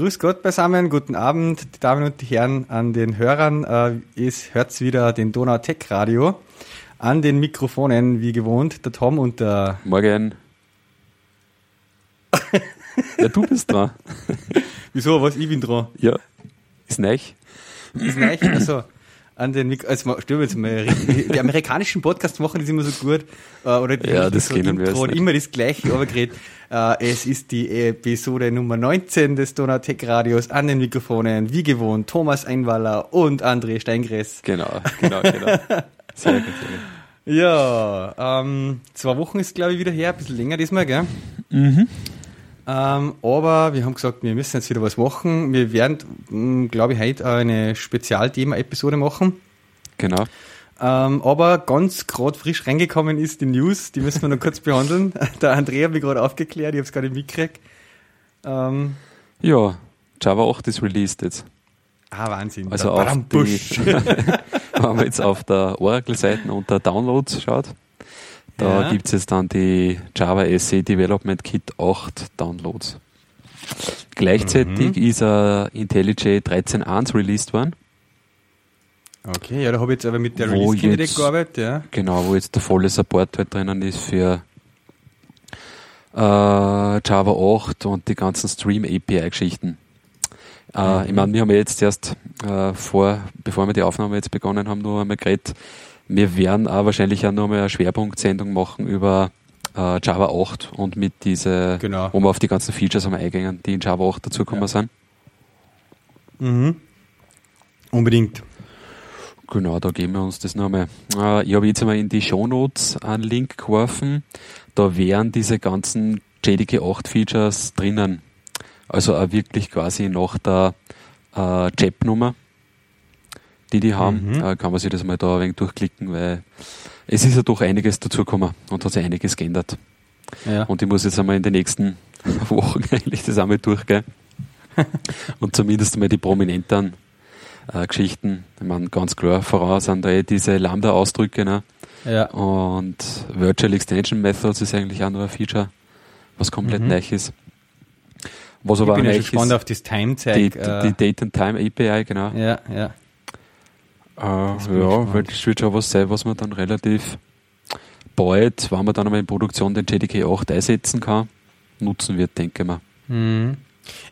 Grüß Gott beisammen, guten Abend, die Damen und die Herren, an den Hörern. Äh, es hört wieder den Donau Tech Radio. An den Mikrofonen, wie gewohnt, der Tom und der. Morgen. ja, du bist dran. Wieso? Was? Ich bin dran. Ja, ist neich. Ist neich, also an den Mik also stimmt jetzt mal, die amerikanischen Podcasts machen das immer so gut äh, oder die Ja, das so kennen wir Intro immer das gleiche Obergerät. Äh, es ist die Episode Nummer 19 des Donautech Radios an den Mikrofonen, wie gewohnt, Thomas Einwaller und André Steingress. Genau, genau, genau. Sehr gut, sehr gut. Ja, ähm, zwei Wochen ist glaube ich wieder her, ein bisschen länger diesmal, gell? Mhm. Ähm, aber wir haben gesagt, wir müssen jetzt wieder was machen. Wir werden, glaube ich, heute eine Spezialthema-Episode machen. Genau. Ähm, aber ganz gerade frisch reingekommen ist die News, die müssen wir noch kurz behandeln. Der Andrea hat mich gerade aufgeklärt, ich habe es gar nicht mitgekriegt. Ähm, Ja, Java 8 ist released jetzt. ah, Wahnsinn. Also auf die, wenn man jetzt auf der Oracle-Seite unter Downloads schaut, da Ja. gibt es jetzt dann die Java SE Development Kit 8 Downloads. Gleichzeitig Mhm. ist ein IntelliJ 13.1 released worden. Okay, ja, da habe ich jetzt aber mit der Release Candidate jetzt- gearbeitet, ja. Genau, wo jetzt der volle Support halt drinnen ist für äh, Java 8 und die ganzen Stream API-Geschichten. Äh, Ich meine, wir haben ja jetzt erst äh, vor, bevor wir die Aufnahme jetzt begonnen haben, nur einmal geredet. Wir werden auch wahrscheinlich auch nur mal eine Schwerpunktsendung machen über äh, Java 8 und mit diese, Genau. wo wir auf die ganzen Features einmal eingehen, die in Java 8 dazugekommen Ja. sind. Mhm. Unbedingt. Genau, da geben wir uns das nochmal. Äh, ich habe jetzt einmal in die Shownotes einen Link geworfen. Da wären diese ganzen JDK 8 Features drinnen. Also auch wirklich quasi nach der äh, JEP-Nummer, die die haben, Mhm. äh, kann man sich das mal da ein wenig durchklicken, weil es ist ja doch einiges dazugekommen und hat sich einiges geändert. Ja. Und ich muss jetzt einmal in den nächsten Wochen eigentlich das einmal durchgehen. und zumindest einmal die prominenten äh, Geschichten. Ich meine, ganz klar, voraus sind da eh diese Lambda-Ausdrücke. Ne? ja. Und Virtual Extension Methods ist eigentlich auch noch ein Feature, was komplett Mhm. neu ist. Was Ich aber bin auch ja gespannt ist, auf das Time-Zeig. die, äh, die Date and Time API, genau. ja, ja. Äh, ja, weil das wird schon was sein, was man dann relativ bald, wenn man dann einmal in Produktion den JDK 8 einsetzen kann, nutzen wird, denke ich mal. Mhm.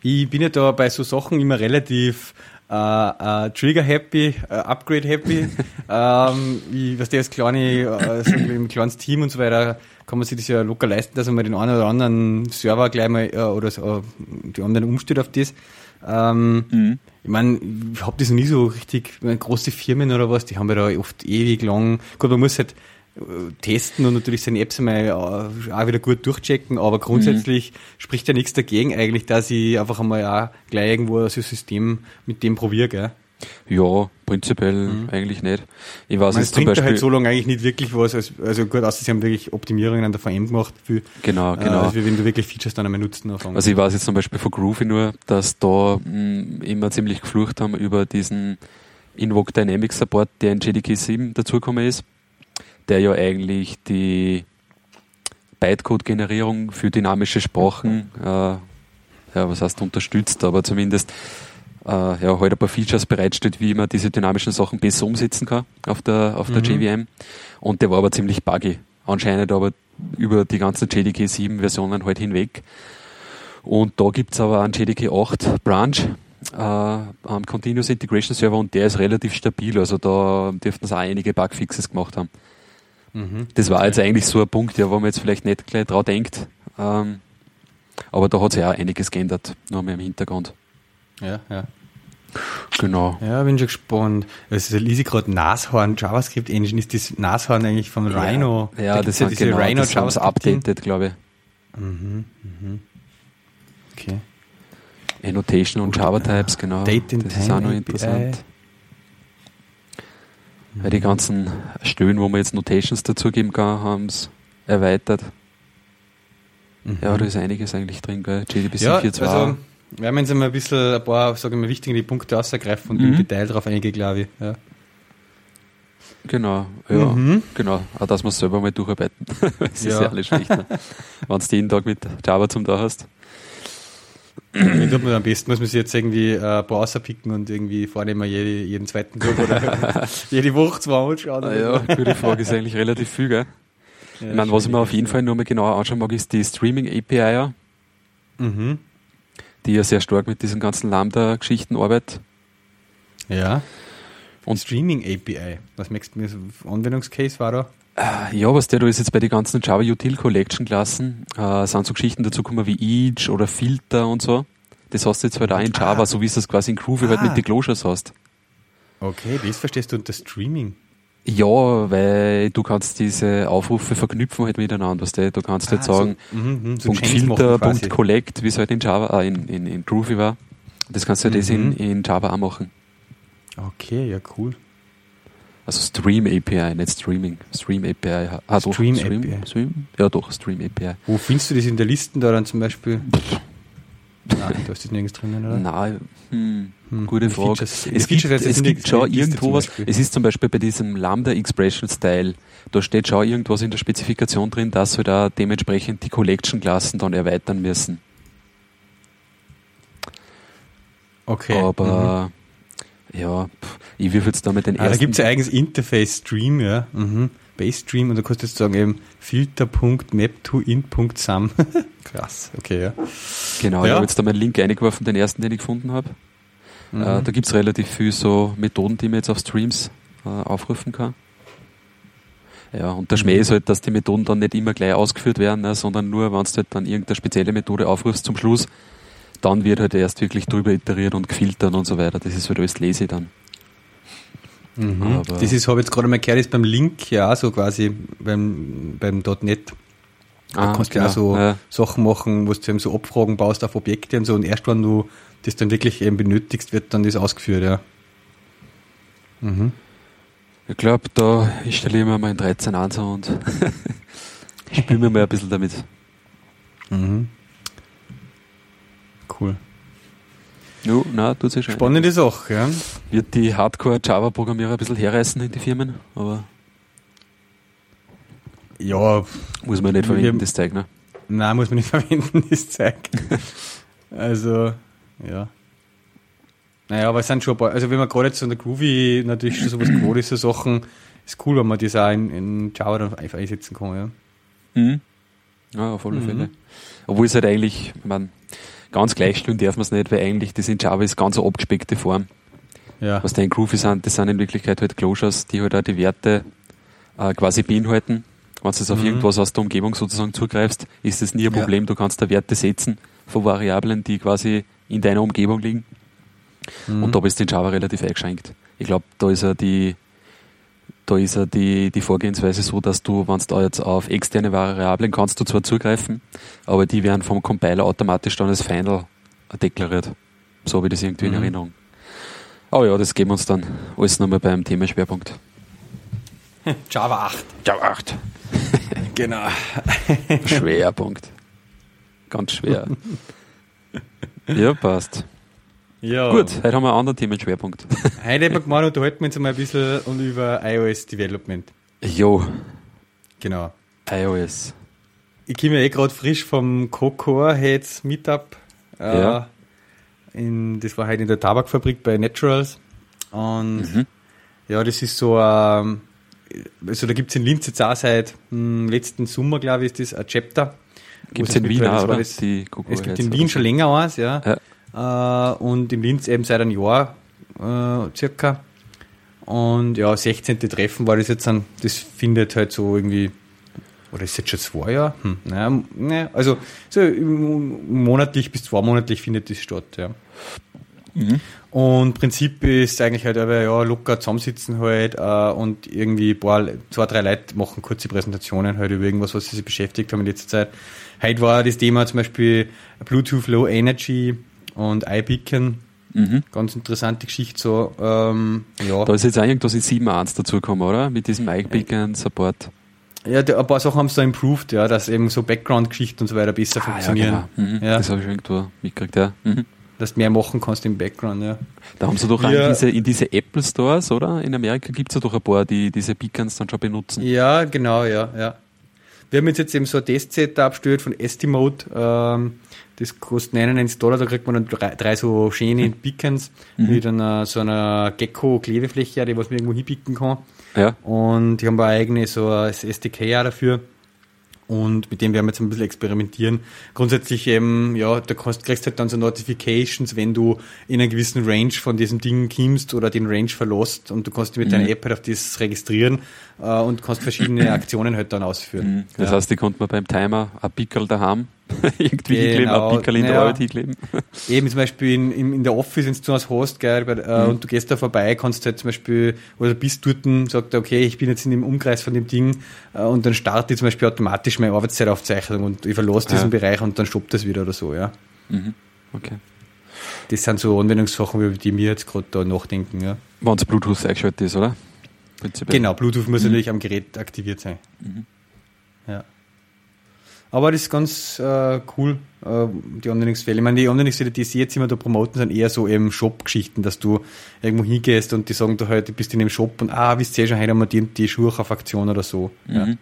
Ich bin ja da bei so Sachen immer relativ äh, äh, Trigger-happy, äh, Upgrade-happy. ähm, ich, was der als kleine, äh, so ein kleines Team und so weiter, kann man sich das ja locker leisten, dass man den einen oder anderen Server gleich mal äh, oder so, äh, die anderen umstellt auf das. Ähm, Ich meine, ich habe das noch nie so richtig, ich meine, große Firmen oder was, die haben ja da oft ewig lang, gut, man muss halt äh, testen und natürlich seine Apps einmal äh, auch wieder gut durchchecken, aber grundsätzlich spricht ja nichts dagegen eigentlich, dass ich einfach einmal auch gleich irgendwo so ein System mit dem probiere, gell? Ja, prinzipiell eigentlich nicht. Ich weiß Man, es jetzt zum da Beispiel, halt so lange eigentlich nicht wirklich was, als, also gut, außer sie haben wirklich Optimierungen an der VM gemacht, für, genau, äh, genau. also wenn du wirklich Features dann einmal nutzen anfangen. Also ich weiß jetzt zum Beispiel von Groovy nur, dass da mh, immer ziemlich geflucht haben über diesen Invoke Dynamics Support, der in JDK 7 dazugekommen ist, der ja eigentlich die Bytecode-Generierung für dynamische Sprachen, äh, ja, was heißt unterstützt, aber zumindest äh, ja, halt ein paar Features bereitstellt, wie man diese dynamischen Sachen besser umsetzen kann auf der, auf der Mhm. JVM. Und der war aber ziemlich buggy. Anscheinend aber über die ganzen JDK 7 Versionen halt hinweg. Und da gibt's aber einen JDK 8 Branch, äh, am Continuous Integration Server und der ist relativ stabil. Also da dürften sie auch einige Bugfixes gemacht haben. mhm. Das war jetzt eigentlich so ein Punkt, ja, wo man jetzt vielleicht nicht gleich drauf denkt. Ähm, aber da hat sich auch einiges geändert, nur mal im Hintergrund. Ja, ja. Genau. Ja, bin schon gespannt. Also lese ich gerade Nashorn JavaScript Engine. Ist das Nashorn eigentlich von Rhino? Ja, Da das ja sind genau, Rhino das JavaScript. updated, glaube ich. Mhm, mhm. Okay. Annotation und Java Types, genau. Date das ist auch noch interessant. Weil die ganzen Stellen, wo man jetzt Notations dazugeben kann, haben es erweitert. Mhm. Ja, da ist einiges eigentlich drin, gell? JDBC ja, 4.2. also wir jetzt einmal ein bisschen ein paar, sagen wir, wichtige Punkte ausgreifen und Mhm. im Detail drauf eingehen, glaube ich. Ja. genau, ja, Mhm. genau. Auch dass wir es selber mal durcharbeiten. das ist Ja. ja alles schlecht. Ne? Wenn du jeden Tag mit Java zum da hast. Wie tut man am besten? Muss man sich jetzt irgendwie äh, Browser picken und irgendwie vornehmen jede, jeden zweiten Tag oder jede Woche zwei anschauen? Ah, ja, gute Frage, ist eigentlich relativ viel, gell? Ja, ich meine, was ich mir auf jeden Fall nur mal genauer anschauen mag, ist die Streaming-API, ja. Mhm. Die ja sehr stark mit diesen ganzen Lambda-Geschichten arbeitet. Ja. Und Streaming API. Was merkst du mir? Anwendungscase war da? Äh, Ja, was der da ist jetzt bei den ganzen Java Util Collection Klassen, äh, sind so Geschichten dazu gekommen wie Each oder Filter und so. Das hast du jetzt halt auch in Java, Ah. so wie es das quasi in Groovy halt Ah. mit den Closures hast. Okay, das verstehst du unter Streaming. Ja, weil du kannst diese Aufrufe verknüpfen halt miteinander, weißt du? Du kannst halt Ah, so- sagen, mhm, mhm, so Punkt Chains machen Filter, quasi. Punkt Collect, wie es halt in Java, äh, in, in, in Groovy war. Das kannst du halt das in, Mhm. in Java auch machen. Okay, ja, cool. Also Stream API, nicht Streaming. Stream API. Ah, doch, Stream Stream, API. Stream? Ja, doch, Stream API. Wo findest du das in der Liste da dann zum Beispiel? Nein, du hast das nirgends drinnen, oder? Nein, hm, Hm, gute Frage. Features- es Features gibt, heißt, es gibt schon irgendwo was. Es ist zum Beispiel bei diesem Lambda Expression Style, da steht schon irgendwas in der Spezifikation drin, dass wir da dementsprechend die Collection-Klassen dann erweitern müssen. Okay. Aber ja, pff, ich wirf jetzt da mit den Ah, da ersten. gibt es ein eigenes Interface Stream, ja. Mhm. Base Stream und da kannst du jetzt sagen eben filter.map2int.sum. Krass, okay, ja. Genau, ich Ja. habe jetzt da meinen Link eingeworfen, den ersten, den ich gefunden habe. Mhm. Äh, da gibt es relativ viel so Methoden, die man jetzt auf Streams äh, aufrufen kann. Ja, und der Schmäh Mhm. ist halt, dass die Methoden dann nicht immer gleich ausgeführt werden, ne, sondern nur, wenn du halt dann irgendeine spezielle Methode aufrufst zum Schluss, dann wird halt erst wirklich drüber iteriert und gefiltert und so weiter. Das ist halt alles lazy dann. Mhm. Das ist, habe ich jetzt gerade mal gehört, ist beim Link ja auch so quasi beim, beim .NET. Da kannst du ja auch so Ah, Ja. Sachen machen, wo du eben so Abfragen baust auf Objekte und so und erst wenn du das dann wirklich eben benötigst, wird dann das ausgeführt, ja. Mhm. Ich glaube, da installieren wir mal in 13.1 und spielen wir mal ein bisschen damit. Mhm. Cool. Jo, na, tut sich schon. Spannende Sache, ja. Wird die Hardcore-Java-Programmierer ein bisschen herreißen in die Firmen, aber Ja, muss man nicht Wir- verwenden, das Zeug, ne? nein, muss man nicht verwenden, das Zeug. also, ja. Naja, aber es sind schon ein paar, also wenn man gerade jetzt an der Groovy natürlich schon sowas gewohnt ist, so Sachen, ist cool, wenn man das auch in, in Java dann einfach einsetzen kann, ja. Mhm. Ja, auf alle Mhm. Fälle. Obwohl es halt eigentlich, ich mein, ganz gleichstellen darf man es nicht, weil eigentlich das in Java ist ganz eine abgespeckte Form. Ja. Was da in Groovy sind, das sind in Wirklichkeit halt Closures, die halt auch die Werte äh, quasi beinhalten. Wenn du jetzt auf Mhm. irgendwas aus der Umgebung sozusagen zugreifst, ist das nie ein Ja. Problem. Du kannst da Werte setzen von Variablen, die quasi in deiner Umgebung liegen. Mhm. Und da bist du in Java relativ eingeschränkt. Ich glaube, da ist ja die, da ist ja die, die Vorgehensweise so, dass du, wenn du jetzt auf externe Variablen kannst du zwar zugreifen, aber die werden vom Compiler automatisch dann als Final deklariert. So habe ich das irgendwie in Mhm. Erinnerung. Aber ja, das geben wir uns dann alles nochmal beim Themenschwerpunkt. Java 8. Java 8. Genau. Schwerpunkt. Ganz schwer. ja, passt. Ja. Gut, heute haben wir einen anderen Themenschwerpunkt. Heute haben wir gemeint, unterhalten wir uns einmal ein bisschen und über iOS Development. jo, Genau. iOS. Ich komme ja eh gerade frisch vom Cocoa Heads Meetup. Äh, Ja. in, das war halt in der Tabakfabrik bei Naturals. Und Mhm. ja, das ist so, ähm, also da gibt es in Linz jetzt auch seit hm, letzten Sommer, glaube ich, ist das ein Chapter. Gibt es in Wien auch, oder? das- Die Cocoa Es gibt in Wien schon länger eins, ja. Äh, und in Linz eben seit einem Jahr äh, circa. Und ja, 16. Treffen war das jetzt dann, das findet halt so irgendwie, oder ist jetzt schon zwei Jahre? Hm, naja, ne, also so monatlich bis zweimonatlich findet das statt, ja. Mhm. Und Prinzip ist eigentlich halt aber, ja, locker zusammensitzen halt äh, und irgendwie ein paar, zwei, drei Leute machen kurze Präsentationen halt über irgendwas, was sie sich beschäftigt haben in letzter Zeit. Heute war das Thema zum Beispiel Bluetooth Low Energy und iBeacon. Mhm. Ganz interessante Geschichte so. Ähm, ja. Da ist jetzt auch irgendwas in 7.1 dazugekommen, oder? Mit diesem Mic Beacon Support. ja, ein paar Sachen haben sie da improved, ja, dass eben so Background-Geschichten und so weiter besser funktionieren. Ja, genau. mhm. Ja. Das habe ich irgendwo mitgekriegt, ja. Mhm. Dass du mehr machen kannst im Background, ja. Da haben sie doch auch Ja. in diese, in diese Apple Stores, oder? In Amerika gibt es ja doch ein paar, die diese Beacons dann schon benutzen. Ja, genau, ja, ja. Wir haben jetzt, jetzt eben so ein Test-Setup abgestellt von Estimate. Ähm, Das kostet 99 Dollar, da kriegt man dann drei, drei so schöne Beacons mit einer, so einer Gecko-Klebefläche, die was man irgendwo hinpicken kann. Ja. Und die haben eine eigene so ein SDK auch dafür. Und mit dem werden wir jetzt ein bisschen experimentieren. Grundsätzlich eben, ja, da kannst, kriegst halt dann so Notifications, wenn du in einer gewissen Range von diesem Ding kommst oder den Range verlässt und du kannst mit deiner App halt auf das registrieren und kannst verschiedene Aktionen halt dann ausführen. Das ja. heißt, die konnte man beim Timer ein Pickel daheim irgendwie Genau, hinkleben, ein Pickel in der naja. Arbeit hinkleben. Eben zum Beispiel in, in, in der Office, wenn du was hast, gell, bei, äh, und du gehst da vorbei, kannst halt zum Beispiel, oder bist dort, sagt er, okay, ich bin jetzt in dem Umkreis von dem Ding äh, und dann startet zum Beispiel automatisch meine Arbeitszeitaufzeichnung und ich verlasse diesen Ja. Bereich und dann stoppt das wieder oder so, ja. Okay. Das sind so Anwendungssachen, über die wir jetzt gerade da nachdenken, ja. Wenn es Bluetooth eingeschaltet ist, oder? Prinzipiell. Genau, Bluetooth muss natürlich am Gerät aktiviert sein. Ja. Aber das ist ganz äh, cool, äh, die Anwendungsfälle. Ich meine, die Anwendungsfälle, die sie jetzt immer da promoten, sind eher so eben Shop-Geschichten, dass du irgendwo hingehst und die sagen halt, du bist in dem Shop und ah, wisst ihr schon, heute haben wir die, die Schuhe auf Aktion oder so. Ja. Mhm.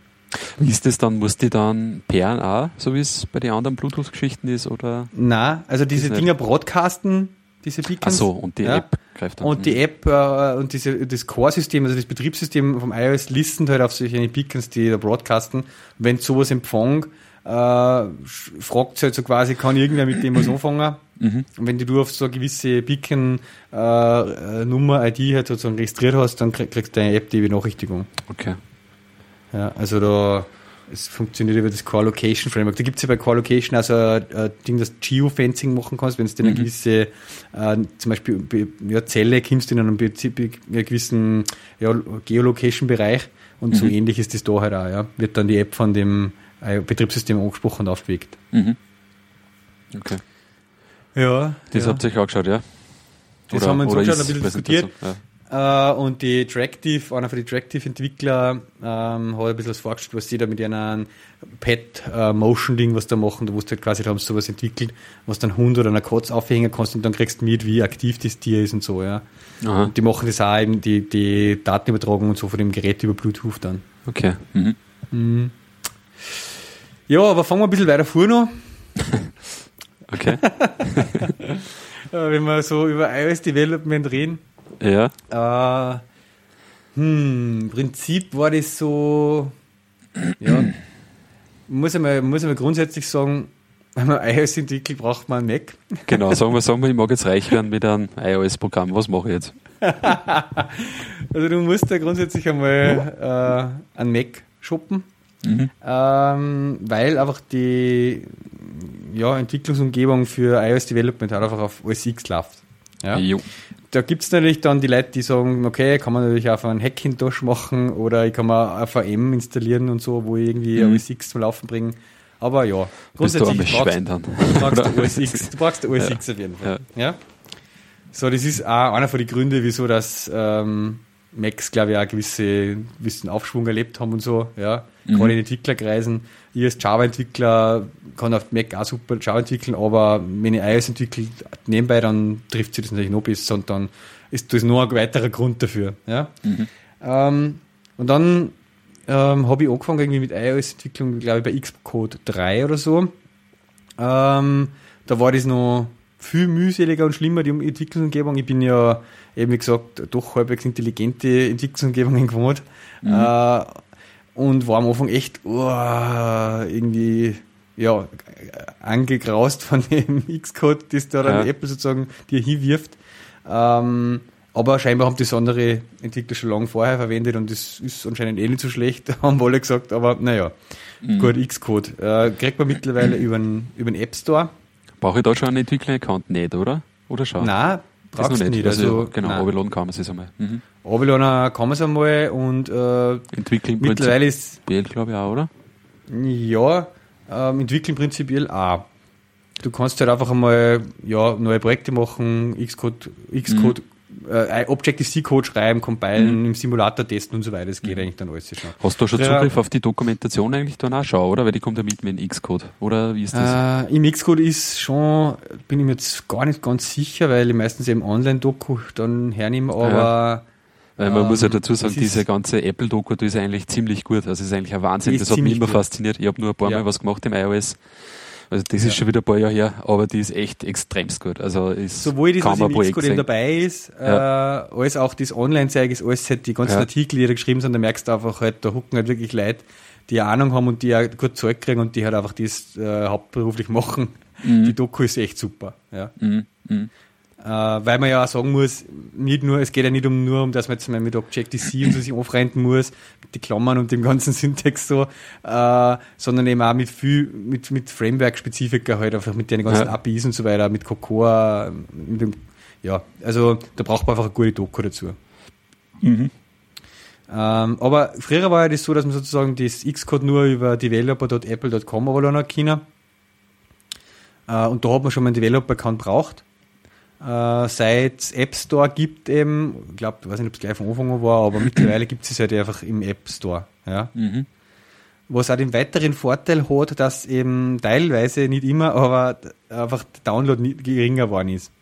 Wie ist das dann? Muss die dann pairen auch, so wie es bei den anderen Bluetooth-Geschichten ist? Oder? Na, also diese Dinger broadcasten, diese Ach Beacons. so, und die Ja. App dann. Und die App äh, und diese, das Core-System, also das Betriebssystem vom iOS, listen halt auf solche Beacons, die da broadcasten. Wenn sowas empfängt, äh, fragt halt so quasi, kann irgendwer mit dem was anfangen? Mhm. Und wenn du auf so eine gewisse Beacon-Nummer, äh, Nummer, ID halt sozusagen registriert hast, dann krieg, kriegst du deine App die Benachrichtigung. Okay. Ja, also da, es funktioniert über das Core Location Framework. Da gibt es ja bei Core Location also ein, ein Ding, das Geofencing machen kannst, wenn du in eine gewisse, äh, zum Beispiel be- ja, Zelle kommst in einem Prinzip- in einem gewissen ja, Geolocation-Bereich und so ähnlich ist das da halt auch, ja. Wird dann die App von dem äh, Betriebssystem angesprochen und aufgeweckt. Mhm. Okay. Ja, Das ja. habt ihr euch auch geschaut, ja? Das haben wir uns oder angeschaut, ein bisschen diskutiert. Ja. Äh, und die Tractive, einer von den Tractive-Entwickler, ähm, hat ein bisschen was vorgestellt, was sie da mit einem Pet-Motion-Ding, was da machen, da wo du halt quasi, da haben sie sowas entwickelt, was dann Hund oder eine Katz aufhängen kannst und dann kriegst du mit, wie aktiv das Tier ist und so, ja. Und die machen das auch eben, die, die Datenübertragung und so von dem Gerät über Bluetooth dann. Okay. Mhm. Ja, aber fangen wir ein bisschen weiter vor noch. Okay. Äh, wenn wir so über iOS Development reden. Ja. Äh, hm, im Prinzip war das so, ja, muss einmal, muss einmal grundsätzlich sagen, wenn man iOS entwickelt, braucht man einen Mac. Genau, sagen wir, sagen wir, ich mag jetzt reich werden mit einem iOS-Programm. Was mache ich jetzt? Also du musst da grundsätzlich einmal äh, einen Mac shoppen, ähm, weil einfach die ja, Entwicklungsumgebung für iOS Development halt einfach auf OS X läuft. Ja? Jo. Da gibt es natürlich dann die Leute, die sagen, okay, kann man natürlich auf einen Hackintosh machen oder ich kann mal ein VM installieren und so, wo ich irgendwie Mhm. OS X zum Laufen bringen. Aber ja, Bist du grundsätzlich armes brauchst, dann. du brauchst OS X. Du brauchst OS X auf jeden Fall. Ja. So, das ist auch einer von den Gründen, wieso das ähm, Macs, glaube ich, auch gewisse, gewissen Aufschwung erlebt haben und so, ja. Mhm. Gerade in Entwicklerkreisen. Ich als Java-Entwickler kann auf Mac auch super Java entwickeln, aber wenn ich iOS entwickle, nebenbei, dann trifft sich das natürlich noch besser und dann ist das nur ein weiterer Grund dafür, ja. Ähm, und dann ähm, habe ich angefangen irgendwie mit iOS-Entwicklung, glaube ich, bei Xcode 3 oder so. Ähm, da war das noch viel mühseliger und schlimmer, die Entwicklungsumgebung. Ich bin ja, eben wie gesagt, doch halbwegs intelligente Entwicklungsumgebungen gewohnt. Äh, und war am Anfang echt oh, irgendwie ja, angegraust von dem Xcode, das da dann Ja. Apple sozusagen dir hinwirft. Ähm, aber scheinbar haben das andere Entwickler schon lange vorher verwendet und das ist anscheinend eh nicht so schlecht, haben alle gesagt, aber naja, gut, Xcode. Äh, kriegt man mittlerweile über den, über den App Store. Brauche ich da schon einen Entwickler-Account? Nicht, oder? Oder schon? Nein, das noch nicht. Also, genau, nein. runterladen kann man es einmal. Mhm. Runterladen kann man es einmal und äh, Entwickeln mittlerweile ist, prinzipiell, glaube ich, auch, oder? ja, ähm, entwickeln prinzipiell auch. Du kannst halt einfach einmal ja, neue Projekte machen, Xcode, Xcode, äh, Objective-C-Code schreiben, compilen, im Simulator testen und so weiter. Das geht eigentlich dann alles schon. Hast du schon Ja. Zugriff auf die Dokumentation eigentlich dann auch schon, oder? Weil die kommt ja mit mit dem Xcode. Oder wie ist das? Äh, Im Xcode ist schon, bin ich mir jetzt gar nicht ganz sicher, weil ich meistens eben Online-Doku dann hernehme, aber Weil man ähm, muss ja dazu sagen, diese ganze Apple-Doku, die ist eigentlich ziemlich gut. Also es ist eigentlich ein Wahnsinn. Das hat mich immer gut. fasziniert. Ich habe nur ein paar Ja. Mal was gemacht im iOS. Also das Ja. ist schon wieder ein paar Jahre her, aber die ist echt extremst gut. Also ist Sowohl das, was kaum im Projekt Xcode dabei ist, äh, als auch das Online-Zeug ist alles halt die ganzen Ja. Artikel, die da geschrieben sind, da merkst du einfach halt, da hucken halt wirklich Leute, die eine Ahnung haben und die auch gut Zeug kriegen und die halt einfach das äh, hauptberuflich machen. Die Doku ist echt super, ja. Mhm. Mhm. Äh, weil man ja auch sagen muss, nicht nur, es geht ja nicht um nur um, dass man jetzt mal mit Objective-C und so sich aufrenten muss, mit die Klammern und dem ganzen Syntax so, äh, sondern eben auch mit viel, mit, mit Framework-Spezifika halt, einfach mit den ganzen Ja. APIs und so weiter, mit Cocoa, mit dem, ja, also da braucht man einfach eine gute Doku dazu. Ähm, aber früher war ja das so, dass man sozusagen das Xcode nur über developer.apple.com runterladen hat können. Äh, und da hat man schon mal einen Developer-Account braucht. Äh, seit App Store gibt eben, ich glaube, ich weiß nicht, ob es gleich von Anfang an war, aber mittlerweile gibt es halt einfach im App Store. Ja. Mhm. Was auch den weiteren Vorteil hat, dass eben teilweise, nicht immer, aber einfach der Download nicht geringer geworden ist.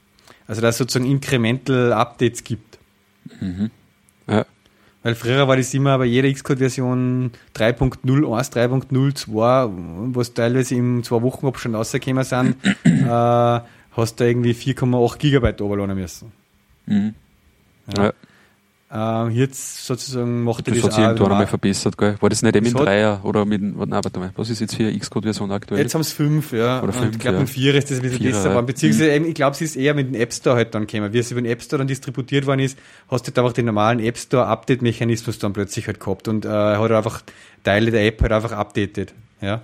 Also dass es sozusagen Incremental Updates gibt. Ja. Weil früher war das immer bei jeder Xcode-Version 3.01, 3.02, was teilweise im zwei Wochen Abstand rausgekommen sind, äh, hast du irgendwie 4,8 Gigabyte runterladen müssen. Mhm. Ja. Ja. Äh, jetzt sozusagen macht Das das, hat sich irgendwann einmal verbessert, gell? War das nicht eben in hat- Dreier oder mit, nein, warte mal, was ist jetzt für eine Xcode-Version aktuell? Jetzt haben es fünf, ja. Oder Und fünf, ich glaube, ja. mit vier ist das ein bisschen Vierer, besser ja. geworden. Beziehungsweise, eben, ich glaube, es ist eher mit dem App Store halt dann gekommen. Wie es über den App Store dann distributiert worden ist, hast du halt einfach den normalen App Store Update-Mechanismus dann plötzlich halt gehabt und äh, hat einfach Teile der App halt einfach updated. Ja.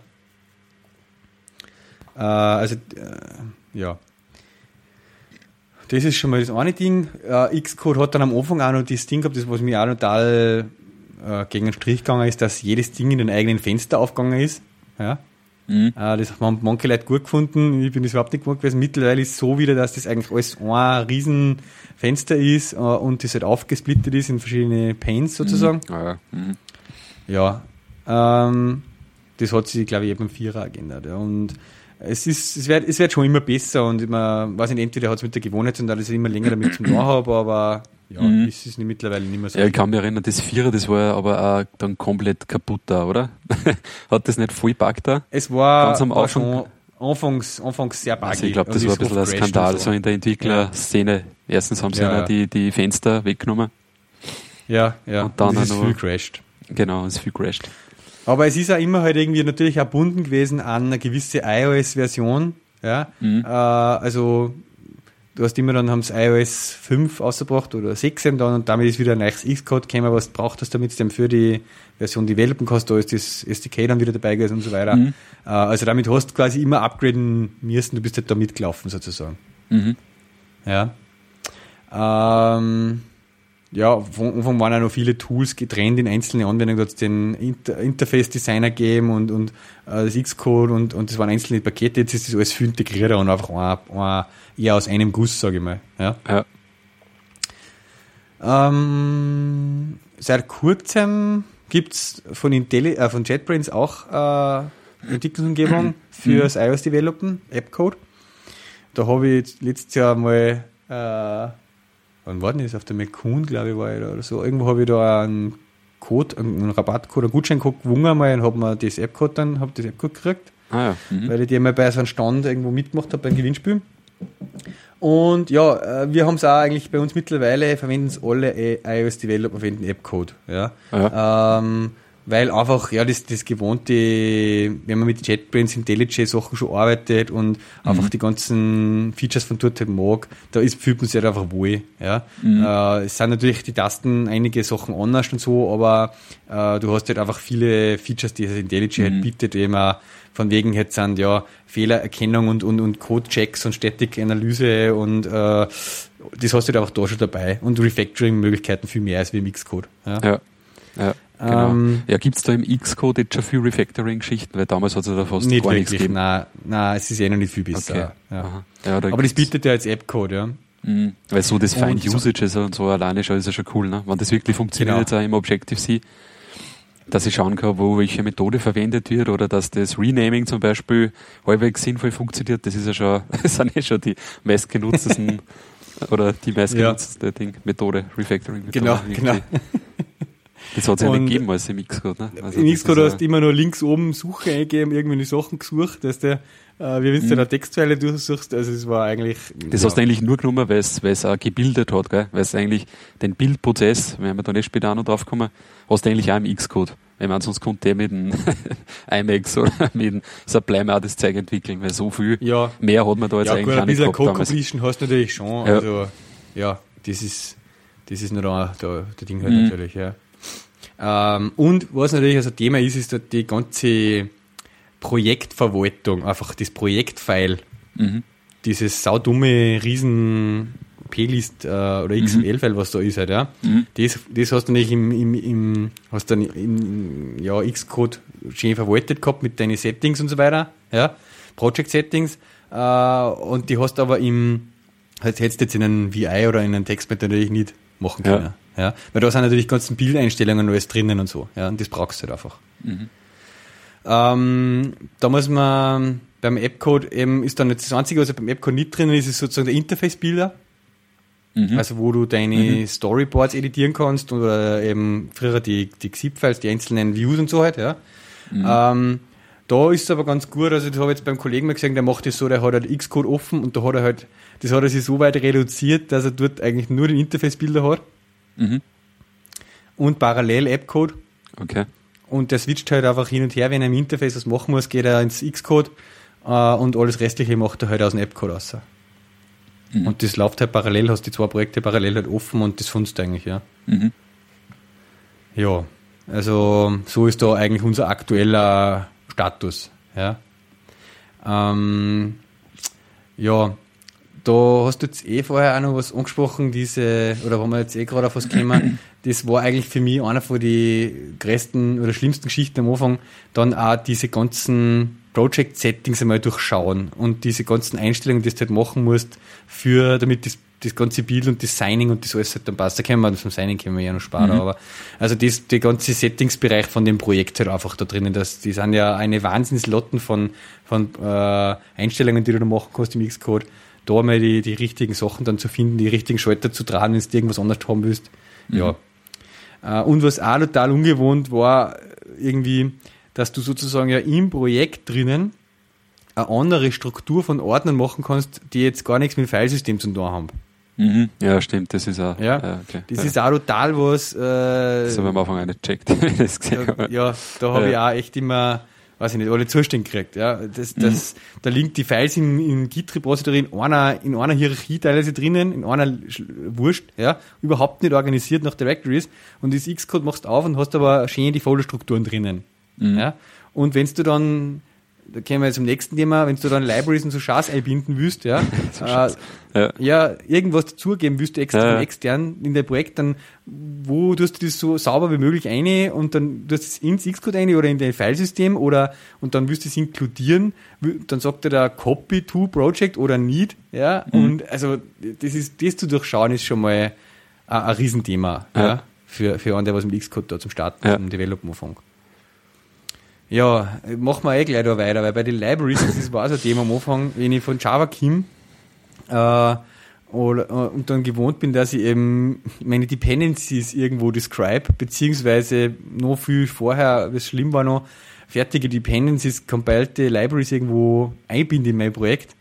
Äh, also, äh, ja. Das ist schon mal das eine Ding. Äh, Xcode hat dann am Anfang auch noch das Ding gehabt, das was mir auch total äh, gegen den Strich gegangen ist, dass jedes Ding in den eigenen Fenster aufgegangen ist. Ja. Mhm. Äh, das haben manche Leute gut gefunden. Ich bin das überhaupt nicht gewohnt gewesen. Mittlerweile ist es so wieder, dass das eigentlich alles ein riesen Fenster ist äh, und das halt aufgesplittet ist in verschiedene Panes sozusagen. Ah, ja. Mhm. Ja, ähm, das hat sich, glaube ich, eben im Vierer geändert. Ja. Und es ist, es wird, es wird schon immer besser und man weiß nicht, entweder hat es mit der Gewohnheit zu tun, dass ich immer länger damit zum tun habe, aber ja, Mhm. es ist nicht mittlerweile nicht mehr so. Ja, ich kann mich erinnern, das Vierer, das war ja aber auch dann komplett kaputt da, oder? Hat das nicht voll buggt da? es war, ganz am war Anfang- schon anfangs, anfangs sehr buggy. Also ich glaube, und das war ein bisschen ein Skandal und so in der Entwicklerszene. Erstens haben sie Ja, ja, die, die Fenster weggenommen. Ja, ja. Und dann es ist noch- viel crashed. Genau, es ist viel crashed. Aber es ist auch immer halt irgendwie natürlich auch gebunden gewesen an eine gewisse iOS-Version. Ja, Mhm. äh, also du hast immer dann haben sie iOS 5 ausgebracht oder 6 eben dann und damit ist wieder ein neues Xcode gekommen, was du braucht hast, damit du dann für die Version developen kannst. Da ist das SDK dann wieder dabei gewesen und so weiter. Mhm. Äh, also damit hast du quasi immer upgraden müssen, du bist halt da mitgelaufen sozusagen. Mhm. Ja. Ähm, ja, von Anfang waren auch noch viele Tools getrennt in einzelne Anwendungen. Da hat es den Inter Interface-Designer gegeben und, und äh, das Xcode und, und das waren einzelne Pakete. Jetzt ist das alles viel integrierter und einfach ein, ein, eher aus einem Guss, sage ich mal. Ja. Ja. Ähm, seit kurzem gibt's von, Intelli äh, von JetBrains auch äh, Entwicklungsumgebung für das iOS-Developen, Appcode. Da habe ich letztes Jahr mal, äh, wann war denn das? Auf der McCoon, glaube ich, war ich da oder so. Irgendwo habe ich da einen Code, einen Rabattcode, einen Gutscheincode gewungen mal und habe mir das Appcode dann, habe das Appcode gekriegt Ah ja. Mhm. weil ich die mal bei so einem Stand irgendwo mitgemacht habe beim Gewinnspiel. Und ja, äh, wir haben es auch eigentlich bei uns mittlerweile, verwenden es alle eh, iOS Developer, verwenden Appcode. Ja. Ähm, weil einfach, ja, das, das gewohnte, wenn man mit JetBrains IntelliJ Sachen schon arbeitet und einfach die ganzen Features von dort halt mag, da ist, fühlt man sich halt einfach wohl. Ja. Äh, es sind natürlich die Tasten einige Sachen anders und so, aber äh, du hast halt einfach viele Features, die das IntelliJ halt bietet, eben auch von wegen jetzt sind ja Fehlererkennung und, und, und Code-Checks und Static-Analyse und äh, das hast du halt einfach da schon dabei und Refactoring-Möglichkeiten viel mehr als wie im Xcode. Ja. Ja. Ja, genau. Ähm, ja, gibt's da im Xcode jetzt schon viel Refactoring-Geschichten? Weil damals hat es ja da fast nicht gar nichts wirklich, gegeben. nein, nein, es ist eh noch nicht viel besser. Okay. Ja. Ja, Aber das bietet ja als App-Code, ja. Mhm. Weil so das Und Fine so- Usage ist und so alleine schon ist ja schon cool, ne? Wenn das wirklich funktioniert Genau. jetzt auch im Objective-C, dass ich schauen kann, wo welche Methode verwendet wird oder dass das Renaming zum Beispiel halbwegs sinnvoll funktioniert, das ist ja schon, das sind ja schon die meistgenutztesten oder die meistgenutzte Ding, Methode, Refactoring-Methode. Genau, irgendwie. genau. Das hat es ja nicht gegeben als im Xcode, ne? Also In Xcode hast du immer nur links oben Suche eingegeben, irgendwie die Sachen gesucht, dass der, äh, wie wenn du da Textzeile durchsuchst. Also es war eigentlich. Das ja. hast du eigentlich nur genommen, weil es weil es auch gebildet hat, gell? Weil es eigentlich den Bildprozess, wenn wir da nicht später auch noch drauf kommen, hast du eigentlich auch im Xcode. Ich meine, sonst konnte der mit dem IMAX oder mit dem Sublime auch das Zeug entwickeln, weil so viel Ja. mehr hat man da jetzt ja, eigentlich gut, auch ein nicht bisschen gehabt Code damals. Completion hast du natürlich schon. Ja. Also, ja, das ist, das ist da, da, der Ding halt Mhm. natürlich, ja. Ähm, und was natürlich also Thema ist, ist dort die ganze Projektverwaltung, einfach das Projektfile, Mhm. dieses saudumme riesen P-List äh, oder XML-File, was da ist halt, ja. Mhm. Das, das hast du nicht im, im, im hast dann in, ja, Xcode schön verwaltet gehabt mit deinen Settings und so weiter, ja. Project Settings, äh, und die hast du aber im, halt hättest du jetzt in einem VI oder in einem Textmap natürlich nicht machen können, ja. Weil da sind natürlich ganzen Bildeinstellungen und alles drinnen und so, ja. Und das brauchst du halt einfach. Ähm, da muss man beim Appcode eben, ist dann jetzt das Einzige, was beim Appcode nicht drin ist, ist sozusagen der Interface-Bilder. Mhm. Also wo du deine Storyboards editieren kannst oder eben früher die, die XIP-Files, die einzelnen Views und so halt, ja. Ähm, da ist es aber ganz gut, also das habe ich jetzt beim Kollegen mal gesehen, der macht das so, der hat halt Xcode offen und da hat er halt, das hat er sich so weit reduziert, dass er dort eigentlich nur den Interface-Bilder hat Mhm. und parallel Appcode Okay. und der switcht halt einfach hin und her, wenn er im Interface was machen muss, geht er ins Xcode äh, und alles restliche macht er halt aus dem Appcode raus. Mhm. Und das läuft halt parallel, hast die zwei Projekte parallel halt offen und das fundst du eigentlich, ja. Mhm. Ja, also so ist da eigentlich unser aktueller Status, ja. Ähm, ja, da hast du jetzt eh vorher auch noch was angesprochen, diese, oder haben wir jetzt eh gerade auf was gekommen, das war eigentlich für mich einer von den größten oder schlimmsten Geschichten am Anfang, dann auch diese ganzen Project-Settings einmal durchschauen und diese ganzen Einstellungen, die du halt machen musst, für, damit das, das ganze Bild und das Signing und das alles halt dann passt. Da können wir vom Signing können wir ja noch sparen, aber also das, der ganze Settingsbereich von dem Projekt halt einfach da drinnen, das, die sind ja eine Wahnsinnslotten von, von äh, Einstellungen, die du da machen kannst im Xcode, da mal die, die richtigen Sachen dann zu finden, die richtigen Schalter zu tragen, wenn du irgendwas anderes haben willst. Ja. Äh, Und was auch total ungewohnt war, irgendwie, dass du sozusagen ja im Projekt drinnen eine andere Struktur von Ordnern machen kannst, die jetzt gar nichts mit dem Filesystem zu tun haben. Mhm. Ja, stimmt, das ist auch. Ja, okay. das ja. ist auch total was. Äh, das haben wir am Anfang auch nicht gecheckt. das gesehen ja, da habe ich Ja. auch echt immer, weiß ich nicht, alle Zustände gekriegt. Ja, das, das, Da liegen die Files im, im Git-Repository in einer, in einer Hierarchie teilweise drinnen, in einer Sch- Wurst, ja, überhaupt nicht organisiert nach Directories. Und das Xcode machst du auf und hast aber schön die Folderstrukturen drinnen. Ja, und wenn du dann, da kommen wir jetzt zum nächsten Thema, wenn du dann Libraries und so Schas einbinden willst, ja, äh, Ja. ja, irgendwas dazugeben willst du extern, Ja, ja. extern in dein Projekt, dann wo tust du das so sauber wie möglich ein und dann tust du es ins Xcode ein oder in dein Filesystem oder und dann willst du es inkludieren, dann sagt er da Copy to Project oder Need, ja, Mhm. und also das ist, das zu durchschauen ist schon mal ein, ein Riesenthema, ja. Ja. für, für einen, der was mit Xcode da zum Starten, Ja. zum Developen anfängt. Ja, machen wir eh gleich da weiter, weil bei den Libraries, das war so ein Thema am Anfang, wenn ich von Java komme, äh, oder, äh, und dann gewohnt bin, dass ich eben meine Dependencies irgendwo describe, beziehungsweise noch viel vorher, was schlimm war noch, fertige Dependencies, compilte Libraries irgendwo einbinde in mein Projekt,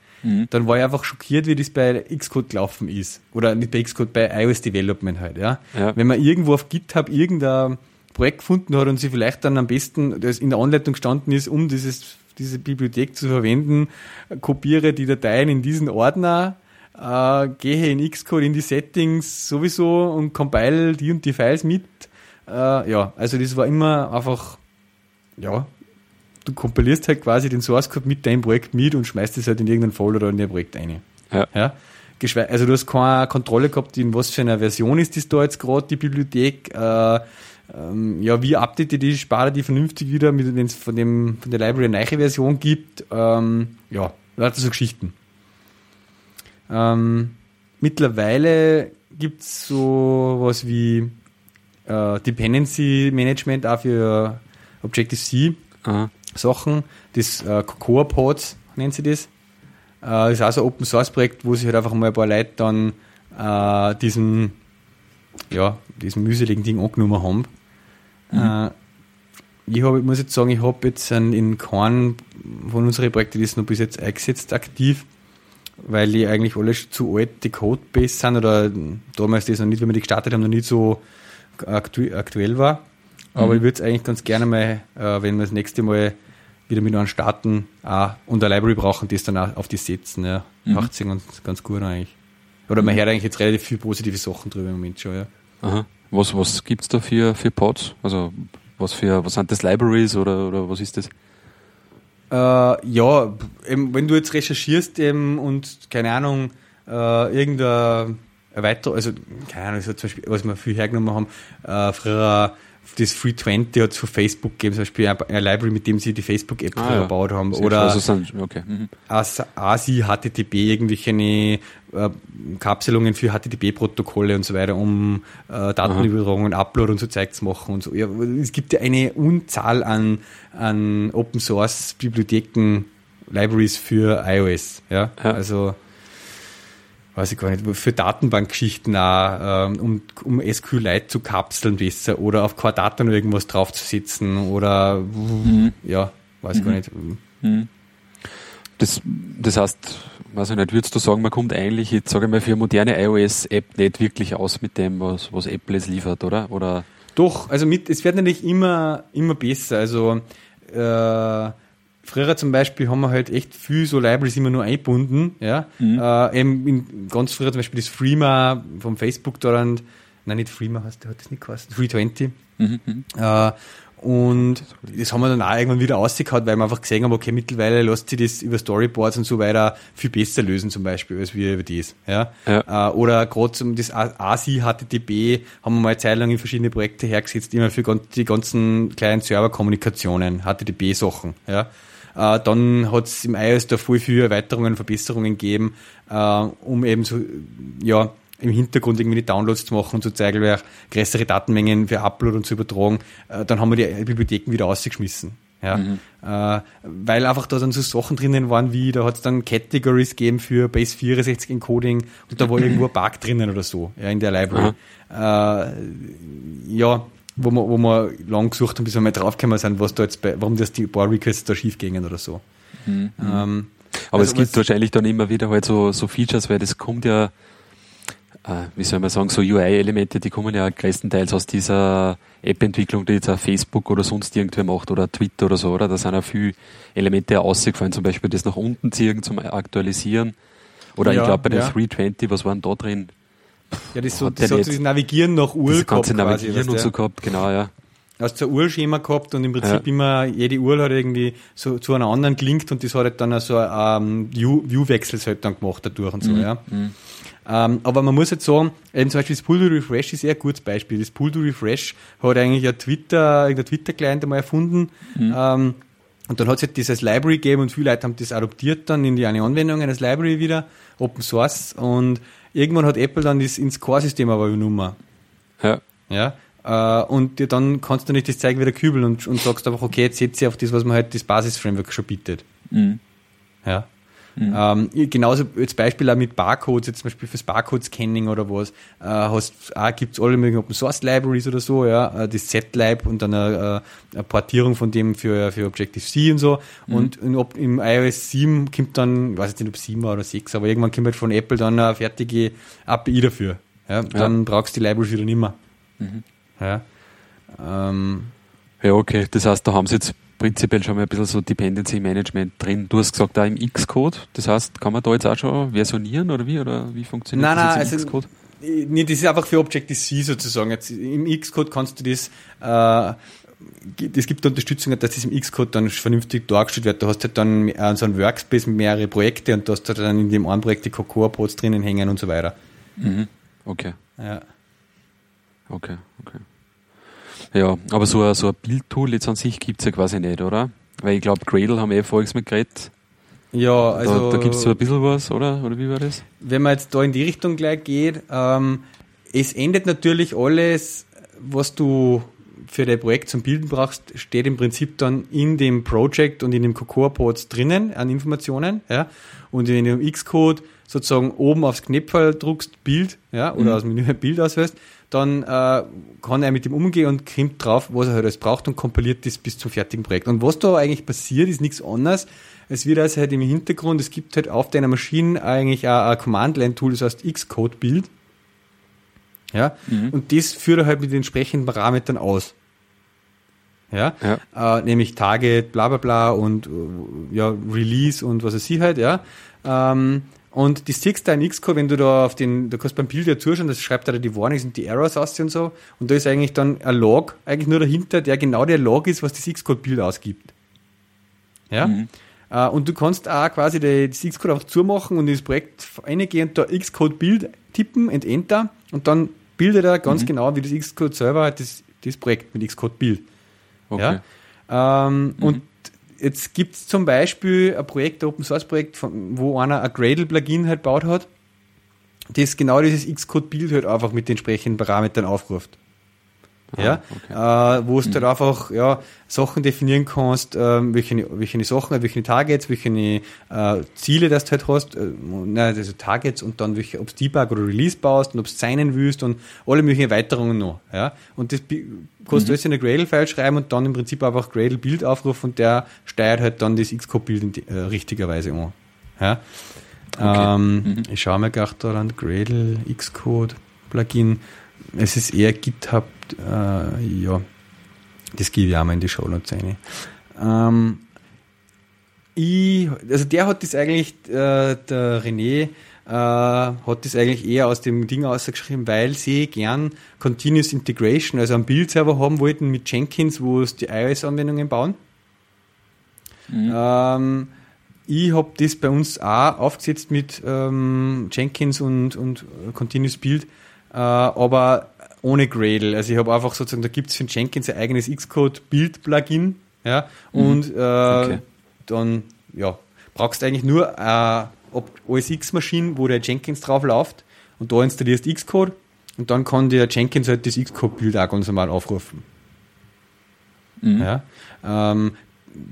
dann war ich einfach schockiert, wie das bei Xcode gelaufen ist. Oder nicht bei Xcode, bei iOS Development halt, ja. Ja. Wenn man irgendwo auf GitHub irgendein Projekt gefunden hat und sie vielleicht dann am besten, das in der Anleitung gestanden ist, um dieses, diese Bibliothek zu verwenden, kopiere die Dateien in diesen Ordner, äh, gehe in Xcode in die Settings sowieso und compile die und die Files mit. Äh, ja, also das war immer einfach, ja, du kompilierst halt quasi den Source Code mit deinem Projekt mit und schmeißt es halt in irgendein Folder oder in dein Projekt rein. Ja. Ja? Also du hast keine Kontrolle gehabt, in was für einer Version ist das da jetzt gerade, die Bibliothek. Äh, ähm, ja, wie updatet die Spare die vernünftig wieder, wenn es von, dem, von der Library eine neue Version gibt. Ähm, ja, lauter so Geschichten. Ähm, mittlerweile gibt es so was wie äh, Dependency Management auch für Objective-C. Sachen, das äh, Cocoa Pods nennt sie das. Äh, das ist auch so ein Open Source Projekt, wo sich halt einfach mal ein paar Leute dann äh, diesen, ja, diesen mühseligen Ding angenommen haben. Äh, ich hab, muss jetzt sagen, ich habe jetzt in keinem von unseren Projekten, die ist noch bis jetzt eingesetzt, aktiv, weil die eigentlich alle schon zu alt die Codebase sind oder damals das noch nicht, wenn wir die gestartet haben, noch nicht so aktu aktuell war. Aber mhm. ich würde es eigentlich ganz gerne mal, äh, wenn wir das nächste Mal wieder mit einem starten auch, und eine Library brauchen, das dann auch auf die setzen. Ja. Mhm. Macht sich ganz, ganz gut eigentlich. Oder man mhm. hört eigentlich jetzt relativ viele positive Sachen drüber im Moment schon. Ja. Aha. Was, was gibt es da für, für Pods? Also was für was sind das Libraries oder, oder was ist das? Äh, ja, eben, wenn du jetzt recherchierst eben, und keine Ahnung, äh, irgendeine Erweiterung, also keine Ahnung, so zum Beispiel, was wir viel hergenommen haben, äh, früher das Free 20 hat es von Facebook gegeben, zum Beispiel eine Library, mit dem sie die Facebook-App ah, ja. gebaut haben. Sehr Oder also okay. mhm. ASI, HTTP, irgendwelche äh, Kapselungen für HTTP-Protokolle und so weiter, um äh, Datenübertragung und Upload und so Zeug zu machen und so. Ja, es gibt ja eine Unzahl an, an Open-Source-Bibliotheken, Libraries für iOS. Ja, ja. also weiß ich gar nicht, für Datenbankgeschichten auch, ähm, um, um SQLite zu kapseln besser oder auf Quadraten irgendwas draufzusetzen oder mhm. ja, weiß ich mhm. gar nicht. Mhm. Das, das heißt, weiß ich nicht, würdest du sagen, man kommt eigentlich jetzt, sage ich mal, für eine moderne iOS-App nicht wirklich aus mit dem, was, was Apple es liefert, oder? oder? Doch, also mit, es wird natürlich immer, immer besser. Also äh, Früher zum Beispiel haben wir halt echt viel so Libraries immer nur eingebunden, ja. Mhm. Äh, eben in, ganz früher zum Beispiel das Freema vom Facebook torrent, nein, nicht Freema heißt, der hat das nicht geheißen, 320. Mhm. mhm. Äh, und das haben wir dann auch irgendwann wieder ausgekaut, weil wir einfach gesehen haben, okay, mittlerweile lässt sich das über Storyboards und so weiter viel besser lösen, zum Beispiel, als wir über das. Ja? ja. Äh, oder gerade zum das ASI HTTP haben wir mal eine Zeit lang in verschiedene Projekte hergesetzt, immer für die ganzen kleinen Serverkommunikationen, HTTP-Sachen. Ja? Äh, dann hat es im iOS da voll viele Erweiterungen, Verbesserungen gegeben, äh, um eben so, ja, im Hintergrund irgendwie die Downloads zu machen und zu zeigen, wer größere Datenmengen für Upload und zu übertragen. Äh, dann haben wir die Bibliotheken wieder ausgeschmissen. Ja, mhm. äh, weil einfach da dann so Sachen drinnen waren, wie da hat es dann Categories gegeben für Base 64 Encoding und da war irgendwo ein Bug drinnen oder so, ja, in der Library. Äh, ja, wo wir, wo wir lang gesucht haben, bis wir mal draufgekommen sind, was da jetzt bei, warum das die Bar Requests da schief gingen oder so. Mhm. Ähm, aber also es gibt wahrscheinlich dann immer wieder halt so, so Features, weil das kommt ja, äh, wie soll man sagen, so UI-Elemente, die kommen ja größtenteils aus dieser App-Entwicklung, die jetzt auch Facebook oder sonst irgendwer macht oder Twitter oder so, oder? Da sind ja viele Elemente ausgefallen, zum Beispiel das nach unten ziehen zum Aktualisieren. Oder ja, ich glaube bei den ja. 320, was waren da drin? Ja, das so, das hat so das Navigieren nach Uhr das gehabt. Navigieren quasi, und so gehabt, genau, ja. Hast so ein Uhrschema gehabt und im Prinzip ja. immer, jede Uhr hat irgendwie so zu einer anderen gelinkt und das hat halt dann so ein ähm, View-Wechsel halt dann gemacht dadurch und so, mhm. ja. Mhm. Ähm, aber man muss jetzt sagen, eben zum Beispiel das Pull to Refresh ist eher ein gutes Beispiel. Das Pull to Refresh hat eigentlich ein Twitter, irgendein Twitter-Client einmal erfunden. Mhm. Ähm, und dann hat es halt dieses Library gegeben und viele Leute haben das adoptiert dann in die eine Anwendung eines Library wieder, Open Source. Und irgendwann hat Apple dann das ins Core-System aber übernommen. Ja. Ja. Äh, und dir dann kannst du nicht das Zeigen wieder kübeln und, und sagst einfach, okay, jetzt setze ich auf das, was man halt das Basis-Framework schon bietet. Mhm. Ja. Mhm. Ähm, genauso als Beispiel auch mit Barcodes, jetzt zum Beispiel fürs Barcode-Scanning oder was, äh, hast, auch gibt's alle möglichen Open Source Libraries oder so, ja, äh, das Z-Lib und dann eine, äh, eine, Portierung von dem für, für Objective-C und so. Mhm. Und in, im iOS 7 kommt dann, ich weiß jetzt nicht, ob 7 war oder 6, aber irgendwann kommt halt von Apple dann eine fertige API dafür. Ja, dann ja. brauchst du die Libraries wieder nicht mehr. Mhm. Ja. Ähm, ja, okay. Das heißt, da haben sie jetzt prinzipiell schon mal ein bisschen so Dependency Management drin. Du hast gesagt, da im Xcode. Das heißt, kann man da jetzt auch schon versionieren oder wie? Oder wie funktioniert nein, das nein, im also, Xcode? Nee, das ist einfach für Objective-C sozusagen. Jetzt, Im Xcode kannst du das, äh, es gibt Unterstützung, dass das im Xcode dann vernünftig dargestellt wird. Du hast halt dann äh, so ein Workspace mit mehrere Projekte und du hast halt dann in dem einen Projekt die Cocoa-Pods drinnen hängen und so weiter. Mhm. Okay. Ja. Okay, okay. Ja, aber so ein, so ein Bildtool jetzt an sich gibt es ja quasi nicht, oder? Weil ich glaube, Gradle haben wir eh voriges mit geredet. Ja, also. Da, da gibt es so ein bisschen was, oder? Oder wie war das? Wenn man jetzt da in die Richtung gleich geht, ähm, es endet natürlich alles, was du für dein Projekt zum Bilden brauchst, steht im Prinzip dann in dem Project und in dem Cocoa Pods drinnen an Informationen, ja. Und in dem Xcode sozusagen oben aufs Knöpfel druckst, Bild, ja, oder Mhm. aus dem Menü ein Bild auswählst, dann äh, kann er mit dem umgehen und kriegt drauf, was er halt alles braucht und kompiliert das bis zum fertigen Projekt. Und was da eigentlich passiert, ist nichts anderes. Es wird also halt im Hintergrund, es gibt halt auf deiner Maschine eigentlich ein, ein Command-Line-Tool, das heißt Xcode-Bild. Ja, Mhm. und das führt er halt mit den entsprechenden Parametern aus. Ja, Äh, nämlich Target, bla bla bla und äh, ja, Release und was weiß ich halt, ja. Ähm, und die siehst da in Xcode, wenn du da auf den, du kannst beim Bild ja zuschauen, das schreibt da die Warnings und die Errors aus und so. Und da ist eigentlich dann ein Log, eigentlich nur dahinter, der genau der Log ist, was das Xcode-Bild ausgibt. Ja. Mhm. Äh, und du kannst auch quasi das Xcode auch zumachen und in das Projekt reingehen und da Xcode-Bild tippen und Enter und dann bildet er Mhm. ganz genau, wie das Xcode selber hat, das, das Projekt mit Xcode-Bild. Okay. Ja? Ähm, Und jetzt gibt es zum Beispiel ein Projekt, ein Open Source Projekt, wo einer ein Gradle-Plugin halt baut hat, das genau dieses Xcode-Bild halt einfach mit den entsprechenden Parametern aufruft. Ja, äh, wo du halt einfach ja, Sachen definieren kannst, ähm, welche, welche Sachen, welche Targets, welche äh, Ziele das du halt hast, äh, also Targets und dann welche, ob du Debug oder Release baust und ob du signen willst und alle möglichen Erweiterungen noch. Ja? Und das kannst du alles in eine Gradle-File schreiben und dann im Prinzip einfach Gradle-Bild aufrufen und der steuert halt dann das die- äh, richtigerweise an. Ja? Okay. Ähm, Ich schaue mir gerade da an Gradle, Xcode, Plugin. Es ist eher GitHub, äh, ja, das gebe ich auch mal in die Show Notes rein. Ähm, ich, also der hat das eigentlich, äh, der René, äh, hat das eigentlich eher aus dem Ding ausgeschrieben, weil sie gern Continuous Integration, also einen Bildserver haben wollten mit Jenkins, wo es die iOS-Anwendungen bauen. Ähm, ich habe das bei uns auch aufgesetzt mit ähm, Jenkins und, und Continuous Build, äh, aber ohne Gradle. Also ich habe einfach sozusagen, da gibt es für Jenkins ein eigenes Xcode-Build-Plugin, ja, und äh, Okay. dann, ja, brauchst du eigentlich nur eine OS X-Maschine, wo der Jenkins drauf läuft und da installierst Xcode und dann kann der Jenkins halt das Xcode-Bild auch ganz normal aufrufen. Ja. Ähm,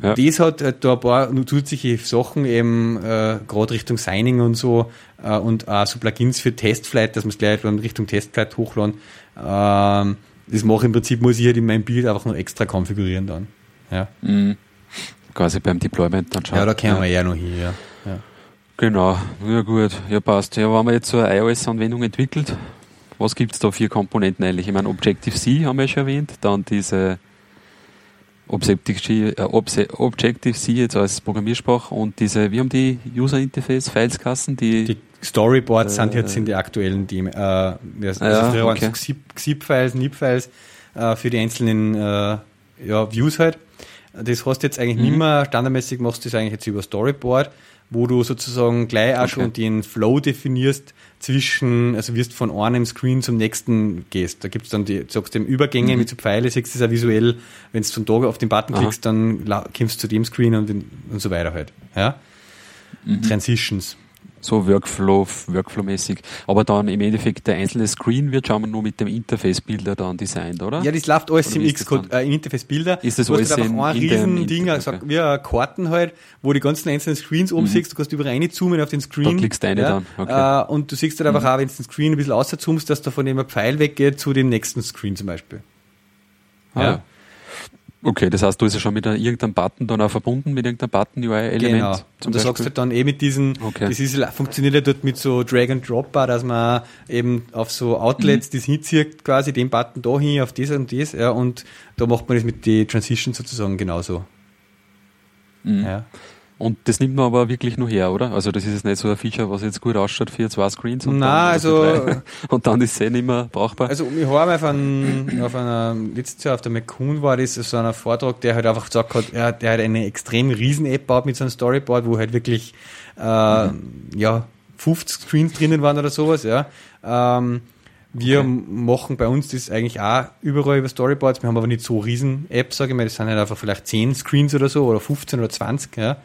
Ja. Das hat halt da ein paar zusätzliche Sachen, eben äh, gerade Richtung Signing und so äh, und auch so Plugins für Testflight, dass man es gleich Richtung Testflight hochladen. Ähm, das mache ich im Prinzip, muss ich halt in meinem Bild einfach noch extra konfigurieren dann. Ja, Mhm. Quasi beim Deployment dann schauen. ja da kämen wir eher noch hin. Ja. Ja. Genau, ja gut, ja passt. Ja, wenn man jetzt so eine iOS-Anwendung entwickelt, was gibt es da für Komponenten eigentlich? Ich meine, Objective-C haben wir ja schon erwähnt, dann diese Objective-C äh, Obse- Objective-C jetzt als Programmiersprache und diese, wie haben die User-Interface-Files-Kassen, die, Die Storyboards sind Äh, jetzt in die aktuellen Themen. Äh, also ja, früher waren okay. es XIP-Files, NIP-Files äh, für die einzelnen äh, ja, Views halt. Das hast du jetzt eigentlich Mhm. nicht mehr. Standardmäßig machst du das eigentlich jetzt über Storyboard, wo du sozusagen gleich auch Okay. schon den Flow definierst zwischen, also wirst von einem Screen zum nächsten gehst. Da gibt's dann die, sagst du, Übergänge mit so Pfeile, siehst du es auch visuell, wenn du von da auf den Button Aha. klickst, dann kommst du zu dem Screen und, und so weiter halt. Ja? Mhm. Transitions. So Workflow, Workflow-mäßig. Aber dann im Endeffekt der einzelne Screen wird schon mal nur mit dem Interface-Bilder dann designt, oder? Ja, das läuft alles Oder im Xcode, äh, im Interface Bilder. Ist das du hast alles einfach in- ein riesen Ding, also okay. wie ein Karten halt, wo die ganzen einzelnen Screens oben siehst, du kannst überall reinzoomen auf den Screen. Da klickst du rein dann, okay. Mhm. Äh, und du siehst halt einfach auch, wenn du den Screen ein bisschen auszoomst, dass da von dem ein Pfeil weggeht zu dem nächsten Screen zum Beispiel. Ah, ja. Okay, das heißt, du ist ja schon mit einer- irgendeinem Button dann auch verbunden, mit irgendeinem Button-UI-Element. Genau. zum Und da sagst du halt dann eh mit diesen, Okay. das ist, funktioniert ja dort mit so Drag and Drop, dass man eben auf so Mhm. Outlets das hinzieht, quasi den Button da hin, auf das und das, ja, und da macht man das mit den Transitions sozusagen genauso. Mhm. Ja. Und das nimmt man aber wirklich nur her, oder? Also das ist jetzt nicht so ein Feature, was jetzt gut ausschaut für zwei Screens und, Nein, dann, also- drei. und dann ist es eh nicht mehr brauchbar. Also ich habe auf auf einer, letztes Jahr auf der McCoon war das so ein Vortrag, der halt einfach gesagt hat, er, der hat eine extrem riesen App baut mit so einem Storyboard, wo halt wirklich, äh, ja, 50 Screens drinnen waren oder sowas, ja. Ähm, wir Okay. machen bei uns das eigentlich auch überall über Storyboards. Wir haben aber nicht so riesen Apps, sage ich mal. Das sind halt einfach vielleicht 10 Screens oder so oder 15 oder 20, ja.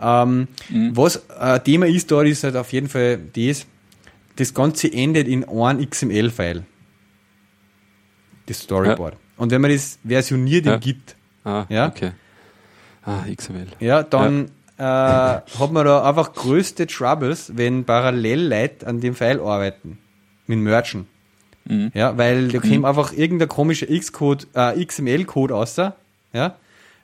Ähm, Was äh, Thema ist dort, ist halt auf jeden Fall das, das Ganze endet in einem XML-File. Das Storyboard. Und wenn man das versioniert Ja. im Git, ah, ja. okay. Ah, XML. ja, dann äh, hat man da einfach größte Troubles, wenn parallel Leute an dem File arbeiten. Mit Merchen. Mhm. Ja, weil da kommt mhm. einfach irgendein komischer X-Code, äh, XML-Code raus, ja.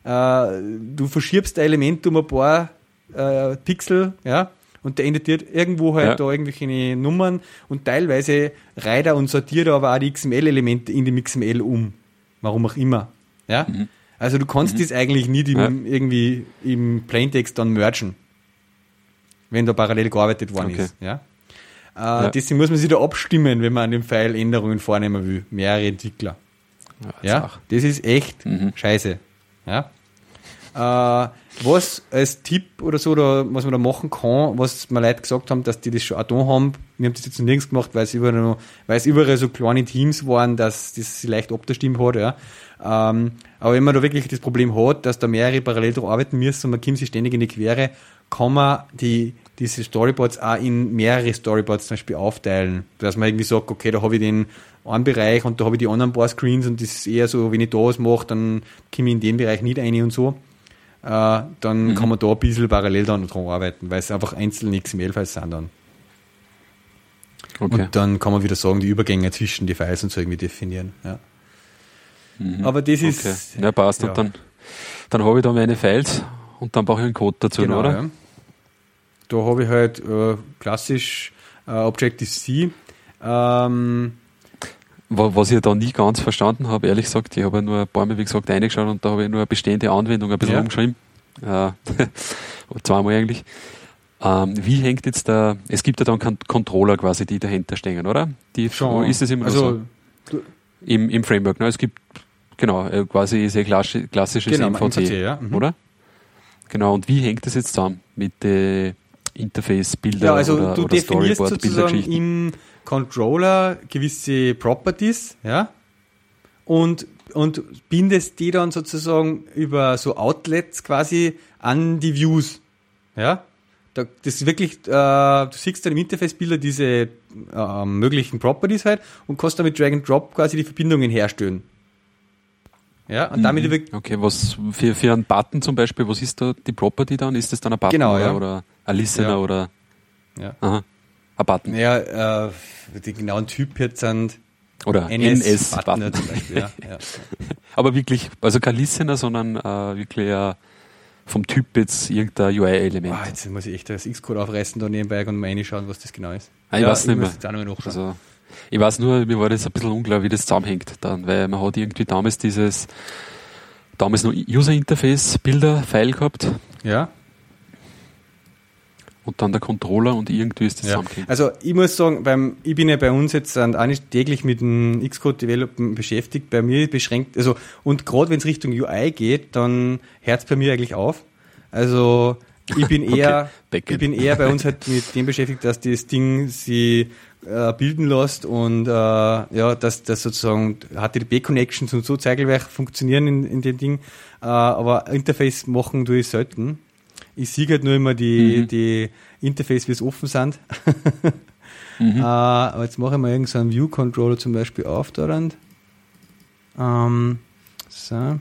Äh, du verschiebst ein Element um ein paar äh, Pixel, ja, und der editiert irgendwo halt ja. da irgendwelche Nummern und teilweise reiht er und sortiert er aber auch die XML-Elemente in dem XML um. Warum auch immer. Ja? Mhm. Also du kannst mhm. das eigentlich nicht im, ja. irgendwie im Plaintext dann mergen, wenn da parallel gearbeitet worden okay. ist. Ja? Äh, ja. Deswegen muss man sich da abstimmen, wenn man an dem File Änderungen vornehmen will. Mehrere Entwickler. Ja, ja? das ist echt mhm. scheiße. Ja? Äh, was als Tipp oder so, oder was man da machen kann, was mir Leute gesagt haben, dass die das schon auch da haben, wir haben das jetzt nirgends gemacht, weil es überall, noch, weil es überall so kleine Teams waren, dass das sich leicht abgestimmt hat, ja. Ähm, aber wenn man da wirklich das Problem hat, dass da mehrere parallel drauf arbeiten müssen und man kommt sich ständig in die Quere, kann man die, diese Storyboards auch in mehrere Storyboards zum Beispiel aufteilen. Dass man irgendwie sagt, okay, da habe ich den einen Bereich und da habe ich die anderen paar Screens und das ist eher so, wenn ich da was mache, dann komme ich in den Bereich nicht rein und so äh, dann mhm. kann man da ein bisschen parallel dann dran arbeiten, weil es einfach einzelne XML-Files sind dann. Okay. Und dann kann man wieder sagen, die Übergänge zwischen die Files und so irgendwie definieren. Ja. Mhm. Aber das ist. Okay. Ja, passt. Ja. Und dann, dann habe ich da meine Files und dann brauche ich einen Code dazu, genau, oder? Ja. Da habe ich halt äh, klassisch äh, Objective-C. Ähm, was ich da nie ganz verstanden habe, ehrlich gesagt, ich habe ja nur ein paar Mal, wie gesagt, reingeschaut und da habe ich nur eine bestehende Anwendung ein bisschen ja. umgeschrieben. Äh, zweimal eigentlich. Ähm, wie hängt jetzt da, es gibt ja dann Controller quasi, die dahinter stehen, oder? Die, Schon. Ist das immer also, so? Im, Im Framework, ne? Es gibt, genau, äh, quasi sehr klassisches genau, MVC, MVC ja. mhm. oder? Genau, und wie hängt das jetzt zusammen mit den Interface-Bilder ja, also oder, du oder Storyboard-Bildergeschichten? im Controller gewisse Properties, ja, und, und bindest die dann sozusagen über so Outlets quasi an die Views, ja. Da, das ist wirklich, äh, du siehst dann im Interface-Bilder diese äh, möglichen Properties halt und kannst damit Drag and Drop quasi die Verbindungen herstellen. Ja, und mhm. damit Okay, was für, für einen Button zum Beispiel, was ist da die Property dann? Ist das dann ein Button genau, oder, ja. oder ein Listener ja. oder? Ja. Aha. Ein Button. Ja, äh, die genauen Typ jetzt sind oder NS-Button NS zum Beispiel. ja, ja. Aber wirklich, also kein Listener, sondern äh, wirklich äh, vom Typ jetzt irgendein UI-Element. Ah, jetzt muss ich echt das X-Code aufreißen da nebenbei und mal reinschauen, was das genau ist. Ah, ich ja, weiß nicht mehr. Also, ich weiß nur, mir war das ein bisschen unklar, wie das zusammenhängt dann, weil man hat irgendwie damals dieses, damals noch User Interface Bilder File gehabt. Ja und dann der Controller und irgendwie ist das ja. Also ich muss sagen, beim, ich bin ja bei uns jetzt auch nicht täglich mit dem Xcode Development beschäftigt. Bei mir beschränkt, also und gerade wenn es Richtung UI geht, dann hört es bei mir eigentlich auf. Also ich bin eher, okay. ich bin eher bei uns halt mit dem beschäftigt, dass das Ding sie äh, bilden lässt und äh, ja, dass das sozusagen HTTP-Connections und so Zeigelwerk funktionieren in, in dem Ding. Äh, aber Interface machen tue ich selten. Ich sehe halt nur immer die, mhm. die Interface, wie es offen sind. mhm. äh, aber jetzt mache ich mal irgendeinen so View-Controller zum Beispiel auf daran. Ähm, so.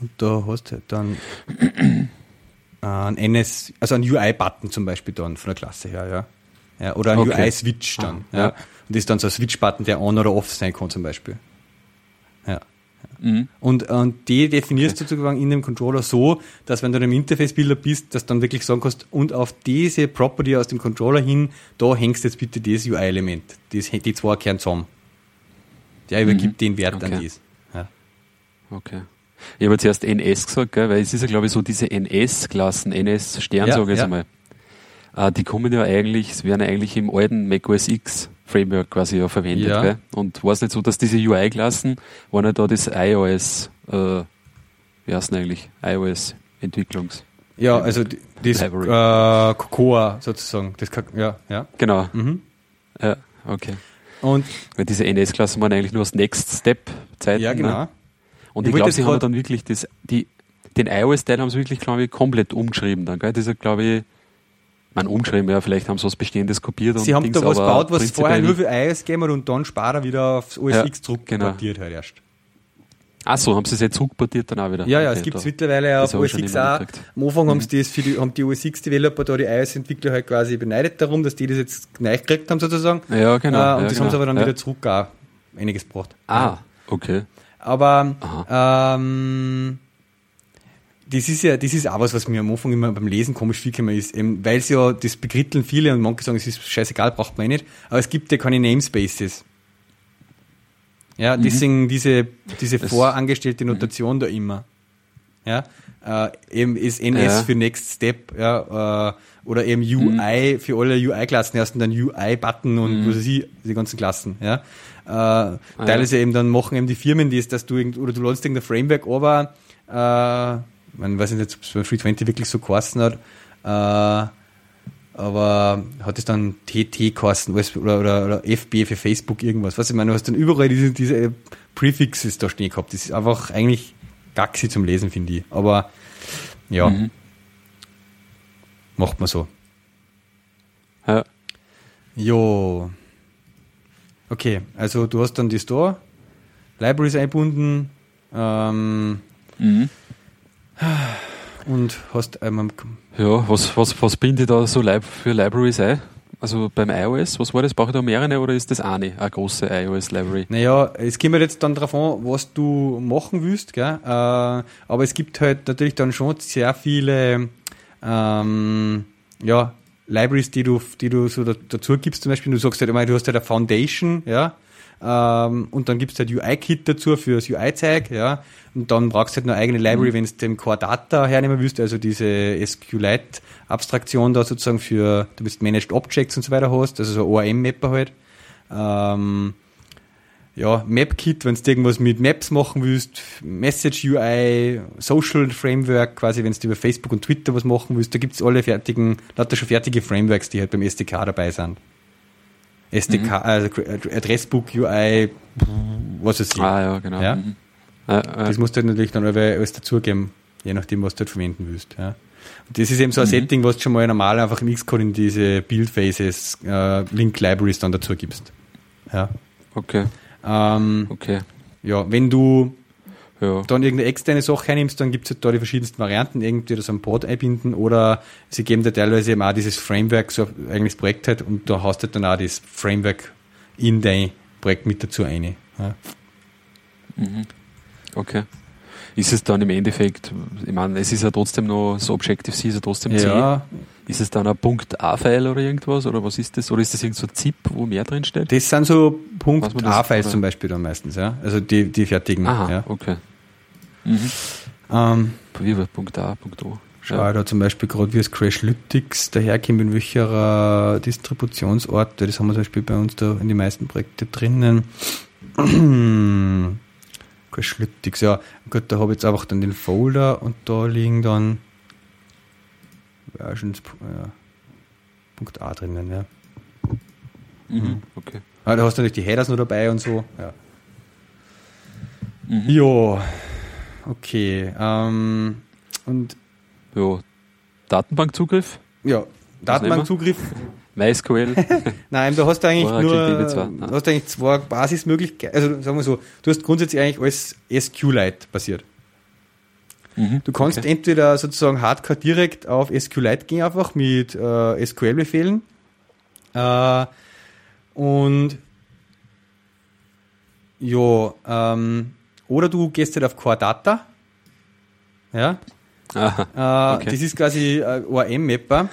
Und da hast du halt dann ein NS, also ein UI-Button zum Beispiel dann von der Klasse her, ja. ja oder ein okay. UI-Switch dann. Ah, ja. ja. Und das ist dann so ein Switch-Button, der on oder off sein kann zum Beispiel. Mhm. Und, und die definierst du sozusagen in dem Controller so, dass wenn du im Interface-Bilder bist, dass du dann wirklich sagen kannst, und auf diese Property aus dem Controller hin, da hängst jetzt bitte das UI-Element. Die zwei kehren zusammen. Der übergibt mhm. den Wert okay. an das. Ja. Okay. Ich habe zuerst NS gesagt, gell, weil es ist ja, glaube ich, so diese NS-Klassen, NS-Stern, ja, sage ich ja. jetzt einmal. Äh, die kommen ja eigentlich, es werden eigentlich im alten macOS X Framework quasi ja verwendet. Ja. Gell? Und war es nicht so, dass diese UI-Klassen waren ja da das iOS, äh, wie heißt denn eigentlich? iOS-Entwicklungs. Ja, also das äh, Cocoa sozusagen. Das, ja, ja. Genau. Mhm. Ja, okay. Und Weil diese NS-Klassen waren eigentlich nur das Next Step-Zeiten. Ja, genau. Ne? Und ich, ich glaube, sie haben dann wirklich das, die, den iOS-Teil haben sie wirklich, glaube ich, komplett umgeschrieben dann, gell? Das ist, glaube ich, man umgeschrieben, ja, vielleicht haben sie was Bestehendes kopiert. Sie haben Dings, da was gebaut, was vorher nur für iOS gegeben hat und dann Sparer wieder aufs OS ja, X zurückportiert genau. halt erst. Ach so, haben sie es jetzt zurückportiert dann auch wieder? Ja, ja, Okay, es gibt es mittlerweile auf OS X auch. Am Anfang haben, sie das für die, haben die OS X-Developer da, die iOS-Entwickler halt quasi beneidet darum, dass die das jetzt neu gekriegt haben sozusagen. Ja, genau. Äh, und ja, das genau. haben sie aber dann ja. wieder zurück auch einiges gebracht. Ah, okay. Aber ähm, das ist ja, das ist auch was, was mir am Anfang immer beim Lesen komisch vorgekommen ist, weil es ja, das bekritteln viele und manche sagen, es ist scheißegal, braucht man eh nicht, aber es gibt ja keine Namespaces. Ja, deswegen diese, diese Mhm. Das- vorangestellte Notation da immer. Ja, äh, eben ist NS Ja. für Next Step, ja, äh, oder eben UI für alle UI-Klassen, erst dann UI-Button und was weiß ich, die ganzen Klassen, ja. Äh, teilweise eben dann machen eben die Firmen das, dass du irgend, oder du lädst irgendein Framework aber, äh, man weiß nicht, ob es bei 320 wirklich so geheißen hat, äh, aber hat es dann TT geheißen oder, oder, oder FB für Facebook irgendwas. Was ich meine, du hast dann überall diese, diese Prefixes da stehen gehabt. Das ist einfach eigentlich gaxi zum Lesen, finde ich. Aber ja, Mhm. macht man so. Ja. Jo. Okay, also du hast dann die Store, Libraries einbunden ähm, Mhm. Und hast einmal Ja, was, was, was binde ich da so für Libraries ein? Also beim iOS, was war das? Brauche ich da mehrere oder ist das eine, eine große iOS-Library? Naja, es kommt halt jetzt dann darauf an, was du machen willst, gell? Äh, aber es gibt halt natürlich dann schon sehr viele ähm, ja, Libraries, die du, die du so da, dazu gibst. Zum Beispiel, du sagst halt immer, du hast halt eine Foundation, ja, ähm, und dann gibst du halt UI-Kit dazu für das UI-Zeug, ja, und dann brauchst du halt eine eigene Library, wenn du den Core Data hernehmen willst, also diese SQLite-Abstraktion da sozusagen für, du bist Managed Objects und so weiter hast, also so ORM-Mapper halt. Ähm, ja, MapKit, wenn du irgendwas mit Maps machen willst, Message UI, Social Framework, quasi, wenn du über Facebook und Twitter was machen willst, da gibt's alle fertigen, lauter schon fertige Frameworks, die halt beim SDK dabei sind. SDK, also Adressbook UI, was weiß ich. Ah, ja, genau. Ja? Mhm. Das musst du halt natürlich dann alle alles dazugeben, je nachdem, was du halt verwenden willst. Ja. Und das ist eben so ein Setting, was du schon mal normal einfach im Xcode in diese Build Phases, äh, Link Libraries dann dazu gibst. Ja. Okay, Ähm, okay. ja, wenn du Ja. dann irgendeine externe Sache hernimmst, dann gibt's halt da die verschiedensten Varianten, irgendwie das am Pod einbinden oder sie geben dir teilweise eben auch dieses Framework, so eigentlich das Projekt halt, und da hast du dann auch das Framework in dein Projekt mit dazu eine. Ja. Okay. Ist es dann im Endeffekt, ich meine, es ist ja trotzdem noch, so Objective-C ist ja trotzdem ja, C. Ist es dann ein .a-File oder irgendwas? Oder was ist das? Oder ist das irgend so ein ZIP, wo mehr drin steht? das sind so Punkt A-Files zum Beispiel dann meistens, ja. Also die, die fertigen. Aha, Ja. okay. Ähm, Wie war .a, .o? Schau da zum Beispiel gerade wie es Crashlytics daherkommt, in welcher äh, Distributionsort, das haben wir zum Beispiel bei uns da in die meisten Projekte drinnen. Crashlytics, ja. Gut, da habe ich jetzt einfach dann den Folder und da liegen dann Versions, ja, Punkt A drinnen, ja. Mhm. Okay. Ah, da hast du natürlich die Headers noch dabei und so, ja. Mhm. Jo, okay. Ähm, und Ja. Datenbankzugriff? ja? Datenbankzugriff MySQL. Nein, da hast du eigentlich Oracle nur, DB2, da hast du eigentlich zwei Basismöglichkeiten, also sagen wir so, du hast grundsätzlich eigentlich alles SQLite basiert. Mhm. Du kannst Okay. entweder sozusagen hardcore direkt auf SQLite gehen, einfach mit äh, SQL-Befehlen. Äh, und ja, ähm, oder du gehst halt auf Core Data. Ja, Aha. äh, Okay. das ist quasi äh, ORM-Mapper.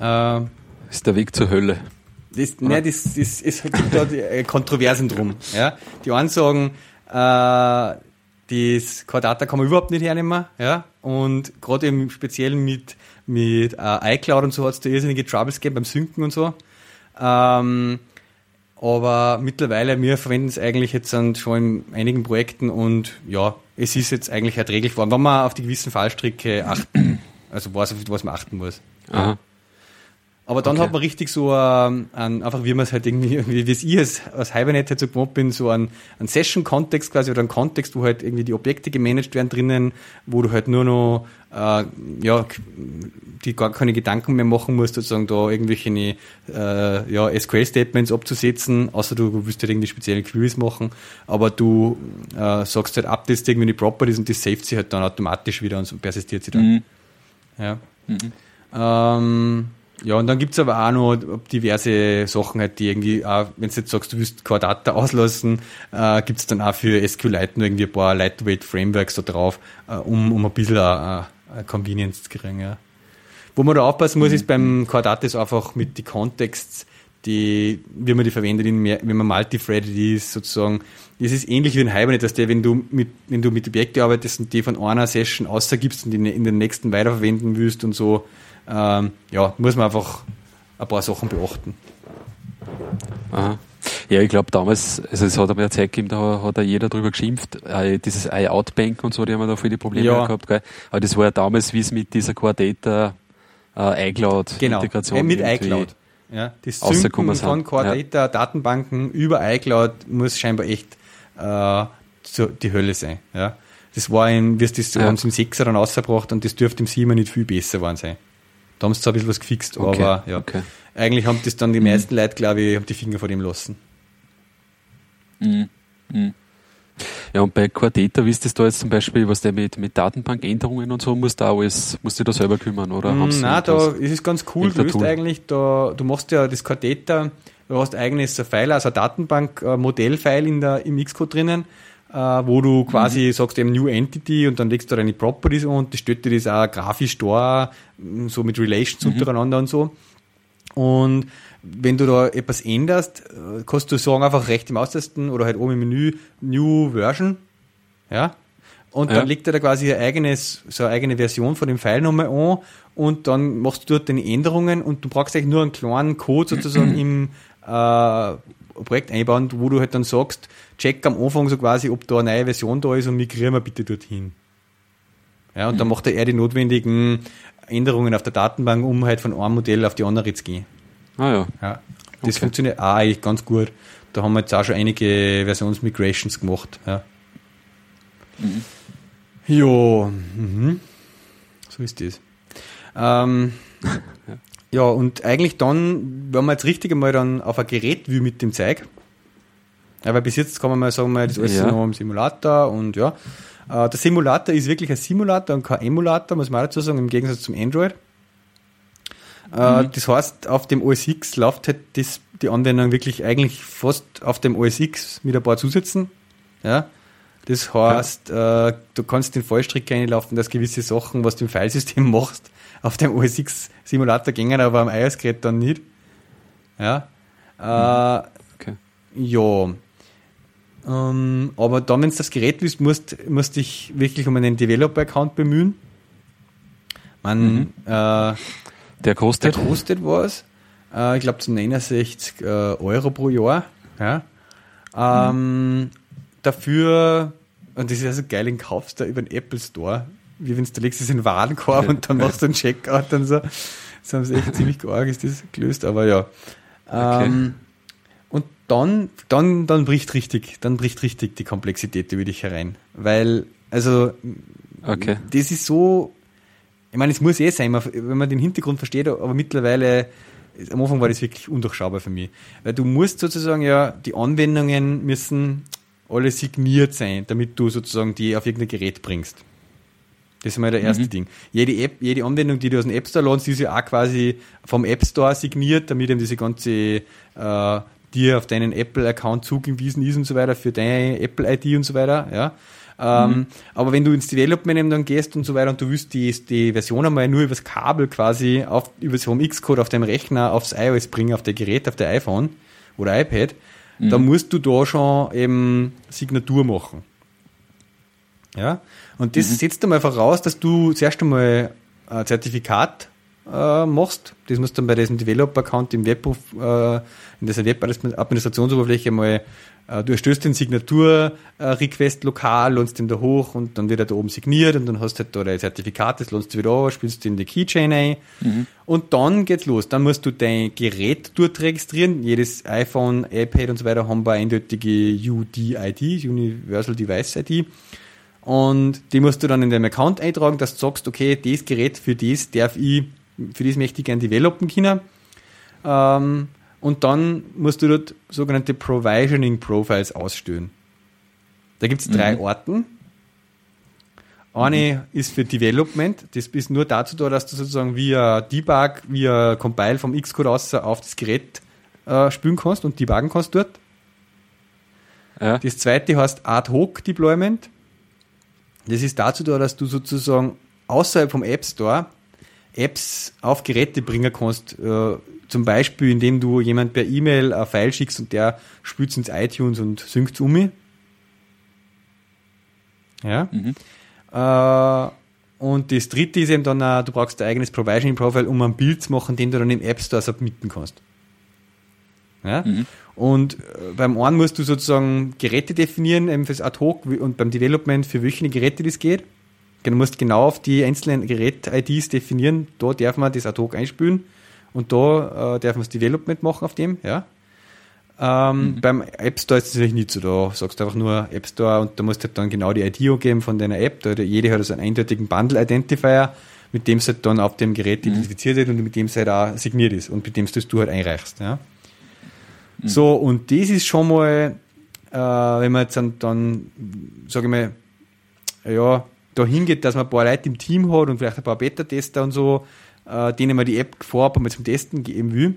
Äh, Ist der Weg zur Hölle. Das, ne, das, das, es gibt da die, äh, Kontroversen drum. Ja? Die einen sagen, äh, das Core-Data kann man überhaupt nicht hernehmen. Ja? Und gerade im Speziellen mit, mit äh, iCloud und so hat es da irrsinnige Troubles gegeben beim Synken und so. Ähm, aber mittlerweile, wir verwenden es eigentlich jetzt schon in einigen Projekten und ja, es ist jetzt eigentlich erträglich geworden, wenn man auf die gewissen Fallstricke achten, also weiß, auf was man achten muss. Aha. Aber dann Okay. hat man richtig so ähm, ein, einfach wie man es halt irgendwie, wie es ich als, als Hibernate halt so gewohnt bin, so ein, ein Session-Kontext quasi oder einen Kontext, wo halt irgendwie die Objekte gemanagt werden drinnen, wo du halt nur noch äh, ja, die gar keine Gedanken mehr machen musst, sozusagen da irgendwelche äh, ja, SQL-Statements abzusetzen, außer du willst halt irgendwie spezielle Queries machen, aber du äh, sagst halt updatest irgendwie die Properties und das saved sie halt dann automatisch wieder und so persistiert sie dann. Mhm. Ja. Ähm, ja, und dann gibt's aber auch noch diverse Sachen, halt, die irgendwie, auch, wenn du jetzt sagst, du willst Data auslassen, äh, gibt's dann auch für SQLite nur irgendwie ein paar Lightweight Frameworks da drauf, äh, um, um ein bisschen äh, äh, Convenience zu kriegen. Ja. Wo man da aufpassen muss, ist beim ist einfach mit die Contexts, die, wie man die verwendet, in mehr, wenn man multithreaded ist, sozusagen. Das ist ähnlich wie ein Hibernate, dass der, wenn du mit, wenn du mit Objekten arbeitest und die von einer Session außergibst und die in der nächsten weiterverwenden willst und so, ähm, ja, muss man einfach ein paar Sachen beachten. Aha. Ja, ich glaube damals, also es hat aber eine Zeit gegeben, da hat ja jeder drüber geschimpft, äh, dieses I-Out-Bank und so, die haben da viele Probleme Ja. gehabt, gell? Aber das war ja damals, wie es mit dieser Core Data äh, iCloud-Integration Äh, mit iCloud. Ja, das Synken von sind. Core Ja. Über iCloud muss scheinbar echt äh, die Hölle sein. Ja. Das war in, es das Ja. haben im 6er dann rausgebracht und das dürfte im 7er nicht viel besser geworden sein. Da haben sie zwar ein bisschen was gefixt, Okay, aber ja. okay. Eigentlich haben das dann die meisten Leute, glaube ich, haben die Finger vor dem lassen. Mhm. Mhm. Ja, und bei Data, wie ist das da jetzt zum Beispiel, was der mit, mit Datenbankänderungen und so, musst du da alles, musst du da selber kümmern, oder? sie Nein, da ist es ganz cool gelöst Tool? eigentlich. Da, du machst ja das Data, du hast eigenes File, also ein Datenbank-Modellfile in der, im Xcode drinnen, äh, wo du quasi Mhm. sagst eben New Entity und dann legst du deine Properties und das stellt dir das auch grafisch da, so mit Relations Mhm. untereinander und so. Und wenn du da etwas änderst, äh, kannst du sagen, einfach rechte Maustasten oder halt oben im Menü New Version. Ja. Und Ja. dann legt er da quasi ein eigenes, so eine eigene Version von dem File nochmal an und dann machst du dort deine Änderungen und du brauchst eigentlich nur einen kleinen Code sozusagen im äh, Projekt einbauen, wo du halt dann sagst, check am Anfang so quasi, ob da eine neue Version da ist und migrieren wir bitte dorthin. Ja, und dann macht er die notwendigen Änderungen auf der Datenbank, um halt von einem Modell auf die andere zu gehen. Ah ja. Ja. Das Okay. funktioniert auch eigentlich ganz gut. Da haben wir jetzt auch schon einige Versionsmigrations gemacht. Ja. Ja, mhm. so ist das. Ähm, ja, und eigentlich dann, wenn man jetzt richtig einmal dann auf ein Gerät will mit dem Zeug, ja, weil bis jetzt kann man mal sagen, das ist alles Ja. noch im Simulator und ja. Äh, der Simulator ist wirklich ein Simulator und kein Emulator, muss man auch dazu sagen, im Gegensatz zum Android. Äh, Das heißt, auf dem OS X läuft halt das, die Anwendung wirklich eigentlich fast auf dem OS X mit ein paar Zusätzen. Ja. Das heißt, äh, du kannst den Fallstrick reinlaufen, dass gewisse Sachen, was du im Filesystem machst, auf dem OS X Simulator gängen, aber am iOS-Gerät dann nicht. Ja. Äh, Okay. ja. Ähm, aber dann, wenn du das Gerät willst, musst musst dich wirklich um einen Developer-Account bemühen. Man, äh, Der der kostet? kostet was. Äh, ich glaube, zu 69 äh, Euro pro Jahr. Ja. Ähm, Dafür, und das ist ja so geil, den kaufst du über den Apple Store, wie wenn du legst es in den Warenkorb und dann machst du einen Checkout und so. Das haben sie echt ziemlich arg ist das gelöst, aber ja. Ähm, und dann, dann, dann bricht richtig, dann bricht richtig die Komplexität über dich herein. Weil, also, Okay. das ist so, ich meine, es muss eh sein, wenn man den Hintergrund versteht, aber mittlerweile, am Anfang war das wirklich undurchschaubar für mich. Weil du musst sozusagen ja, die Anwendungen müssen alle signiert sein, damit du sozusagen die auf irgendein Gerät bringst. Das ist mal der erste Ding. Jede App, jede Anwendung, die du aus dem App Store die ist ja auch quasi vom App Store signiert, damit eben diese ganze äh, dir auf deinen Apple-Account zugewiesen ist und so weiter, für deine Apple-ID und so weiter, ja. Ähm, Aber wenn du ins Development dann gehst und so weiter und du willst die, die Version einmal nur übers Kabel quasi auf, über so einen Xcode auf deinem Rechner aufs iOS bringen, auf der Gerät, auf der iPhone oder iPad, dann musst du da schon eben Signatur machen. Ja, und das setzt einmal voraus, dass du zuerst einmal ein Zertifikat äh, machst. Das musst du dann bei diesem Developer-Account im Web, äh, in dieser Web-Administrationsoberfläche mal äh, du erstellst den Signatur-Request lokal, lohnst den da hoch und dann wird er da oben signiert und dann hast du halt da dein Zertifikat, das lohnst du wieder an, spielst du in die Keychain ein mhm. und dann geht's los. Dann musst du dein Gerät dort registrieren. Jedes iPhone, iPad und so weiter haben eine eindeutige UDID, Universal Device ID. Und die musst du dann in deinem Account eintragen, dass du sagst, okay, das Gerät für das darf ich, für das möchte ich gerne developen können. Ähm, und dann musst du dort sogenannte Provisioning Profiles ausstellen. Da gibt es drei mhm. Orten. Eine mhm. ist für Development, das ist nur dazu da, dass du sozusagen via Debug, via Compile vom Xcode aus auf das Gerät äh, spülen kannst und debuggen kannst dort. Ja. Das zweite heißt Ad Hoc Deployment. Das ist dazu da, dass du sozusagen außerhalb vom App Store Apps auf Geräte bringen kannst, äh, zum Beispiel, indem du jemand per E-Mail ein File schickst und der spült ins iTunes und synkt es um mich. Ja. Mhm. Äh, und das dritte ist eben dann, uh, du brauchst dein eigenes Provisioning Profile, um ein Bild zu machen, den du dann im App Store submitten kannst. Ja? Mhm. Und äh, beim einen musst du sozusagen Geräte definieren, eben fürs Ad hoc und beim Development für welche Geräte das geht. Du musst genau auf die einzelnen Gerät-IDs definieren, da darf man das Ad hoc einspülen und da äh, darf man das Development machen auf dem, ja. Ähm, mhm. Beim App Store ist es natürlich nicht so, da sagst du einfach nur App Store und da musst du halt dann genau die ID angeben von deiner App. Da jede hat also einen eindeutigen Bundle-Identifier, mit dem es halt dann auf dem Gerät mhm. identifiziert wird und mit dem es halt auch signiert ist und mit dem es du halt einreichst. Ja. Mhm. So, und das ist schon mal, äh, wenn man jetzt dann, dann sage ich mal, ja, da hingeht, dass man ein paar Leute im Team hat und vielleicht ein paar Beta-Tester und so, äh, denen man die App vorab einmal zum Testen geben will,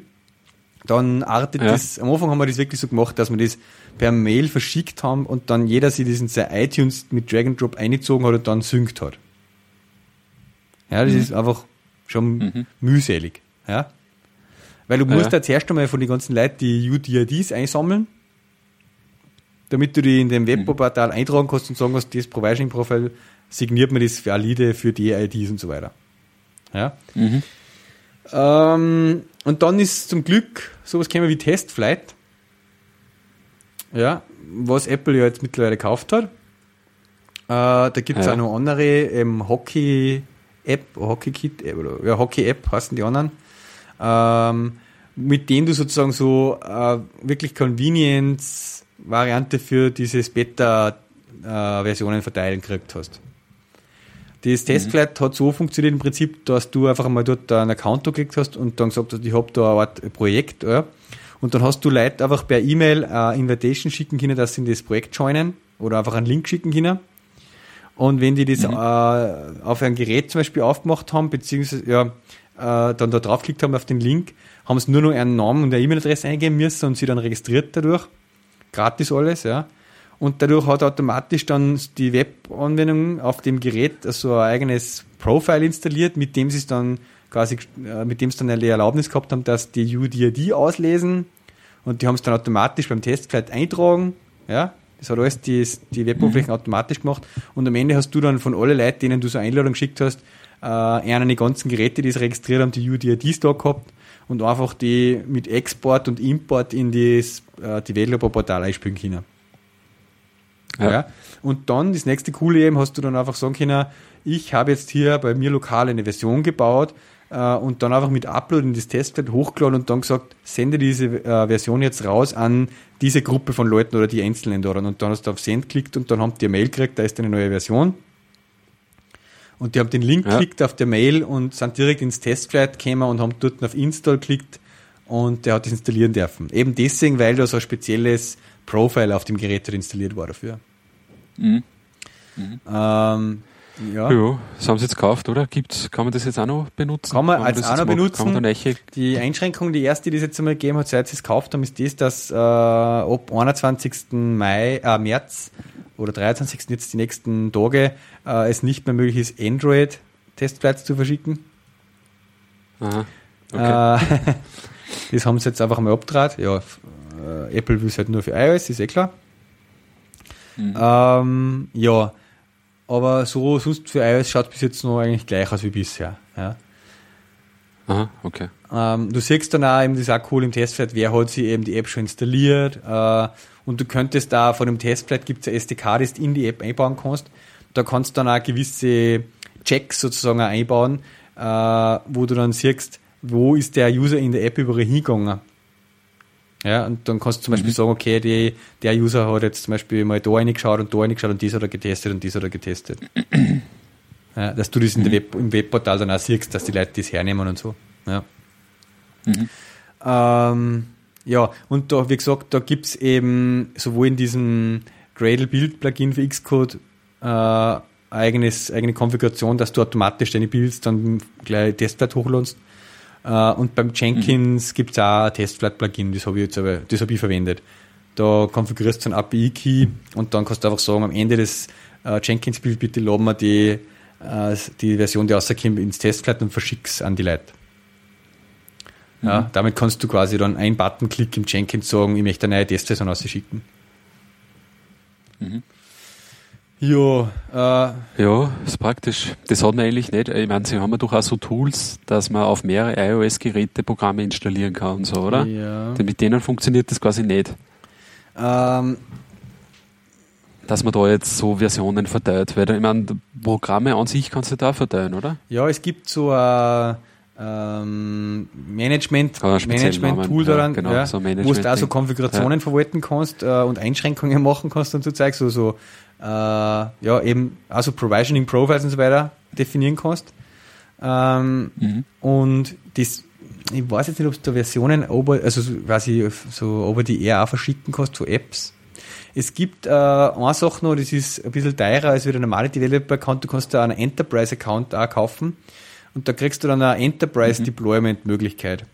dann artet ja. das, am Anfang haben wir das wirklich so gemacht, dass wir das per Mail verschickt haben und dann jeder sich das in sein iTunes mit Drag and Drop eingezogen hat und dann synkt hat. Ja, das mhm. ist einfach schon mhm. mühselig. Ja. Weil du musst ja. da zuerst einmal von den ganzen Leuten die UDIDs einsammeln, damit du die in dem Webportal mhm. eintragen kannst und sagen kannst, das Provisioning-Profil signiert man das valide für die IDs und so weiter. Ja. Mhm. Ähm, und dann ist zum Glück sowas käme wie Testflight. Ja, was Apple ja jetzt mittlerweile gekauft hat. Äh, da gibt es ja. auch noch andere ähm, Hockey-App, Hockey-Kit, ja, Hockey-App heißen die anderen. Ähm, mit denen du sozusagen so äh, wirklich Convenience-Variante für dieses Beta-Versionen äh, verteilen gekriegt hast. Das Testflight mhm. hat so funktioniert im Prinzip, dass du einfach mal dort einen Account geklickt hast und dann gesagt hast, ich habe da eine Art Projekt. Ja. Und dann hast du Leute einfach per E-Mail eine Invitation schicken können, dass sie in das Projekt joinen oder einfach einen Link schicken können. Und wenn die das mhm. äh, auf ein Gerät zum Beispiel aufgemacht haben, beziehungsweise ja, äh, dann da draufgeklickt haben auf den Link, haben sie nur noch einen Namen und eine E-Mail-Adresse eingeben müssen und sie dann registriert dadurch. Gratis alles, ja und dadurch hat automatisch dann die Web-Anwendung auf dem Gerät so ein eigenes Profile installiert, mit dem sie es dann quasi, äh, mit dem sie dann eine Erlaubnis gehabt haben, dass die UDID auslesen und die haben es dann automatisch beim Testflight eintragen, ja, das hat alles die, die Web-Oberflächen mhm. automatisch gemacht und am Ende hast du dann von allen Leuten, denen du so eine Einladung geschickt hast, äh, einen die ganzen Geräte, die es registriert haben, die UDIDs da gehabt und einfach die mit Export und Import in das äh, Developer-Portal einspielen können. Ja. ja. Und dann, das nächste coole eben, hast du dann einfach sagen können, ich habe jetzt hier bei mir lokal eine Version gebaut äh, und dann einfach mit Upload in das Testfeld hochgeladen und dann gesagt, sende diese äh, Version jetzt raus an diese Gruppe von Leuten oder die Einzelnen daran. Und dann hast du auf Send geklickt und dann haben die eine Mail gekriegt, da ist eine neue Version. Und die haben den Link ja. geklickt auf der Mail und sind direkt ins Testflight gekommen und haben dort auf Install geklickt und der hat das installieren dürfen. Eben deswegen, weil da so ein spezielles Profile auf dem Gerät installiert war dafür. Mhm. Mhm. Ähm, ja. ja, das haben sie jetzt gekauft, oder? Gibt's, kann man das jetzt auch noch benutzen? Kann man als auch noch benutzen. Die Einschränkung, die erste, die es jetzt einmal gegeben hat, seit sie es gekauft haben, ist das, dass äh, ab 21. Mai, äh, März oder 23. jetzt die nächsten Tage äh, es nicht mehr möglich ist, Android-Testflights zu verschicken. Aha. Okay. Äh, das haben sie jetzt einfach mal abgedreht. Ja, äh, Apple will es halt nur für iOS, ist eh klar. Mhm. Ähm, ja, aber so sonst für iOS schaut bis jetzt noch eigentlich gleich aus wie bisher. Ja. Aha, okay. Ähm, du siehst dann auch eben, das ist auch cool im Testflight, wer hat sich eben die App schon installiert. Äh, und du könntest da von dem Testflight gibt es eine SDK, die du in die App einbauen kannst. Da kannst du dann auch gewisse Checks sozusagen einbauen, äh, wo du dann siehst, wo ist der User in der App überall hingegangen. Ja, und dann kannst du zum Beispiel Mhm. sagen, okay, die, der User hat jetzt zum Beispiel mal da reingeschaut und da reingeschaut und dies hat er getestet und dies hat er getestet. ja, dass du das der Web, im Webportal dann auch siehst, dass die Leute das hernehmen und so. Ja. Mhm. Ähm, ja, und da, wie gesagt, da gibt's eben sowohl in diesem Gradle Build Plugin für Xcode äh, eigenes, eigene Konfiguration, dass du automatisch deine Builds dann gleich Testblatt hochladest. Äh, und beim Jenkins gibt's auch ein Testblatt-Plugin, das habe ich jetzt aber, das habe ich verwendet. Da konfigurierst du einen API-Key und dann kannst du einfach sagen, am Ende des äh, Jenkins-Build bitte laden wir die, äh, die Version, die rauskommt, ins Testblatt und verschick's an die Leute. Ja, damit kannst du quasi dann einen Button-Klick im Jenkins sagen, ich möchte eine neue Testversion rausschicken. Ja, äh, Ja, ist praktisch. Das hat man eigentlich nicht. Ich meine, sie haben ja doch auch so Tools, dass man auf mehrere iOS-Geräte Programme installieren kann und so, oder? Ja. Denn mit denen funktioniert das quasi nicht. ähm, Dass man da jetzt so Versionen verteilt. Weil, ich meine, Programme an sich kannst du da verteilen, oder? ja, es gibt so ein ähm, Management, Ah, speziell Management-Tool Namen, ja, daran, genau, ja, so wo du da so. Konfigurationen verwalten kannst äh, und Einschränkungen machen kannst und so Zeug, so, so äh, ja, eben also Provisioning Profiles und so weiter definieren kannst. Ähm, Mhm. Und das, ich weiß jetzt nicht, ob du da Versionen over, also so quasi so over die Air auch verschicken kannst, so Apps. Es gibt äh, eine Sache noch, das ist ein bisschen teurer als wie der normale Developer-Account. Du kannst da einen Enterprise-Account auch kaufen und da kriegst du dann eine Enterprise-Deployment-Möglichkeit.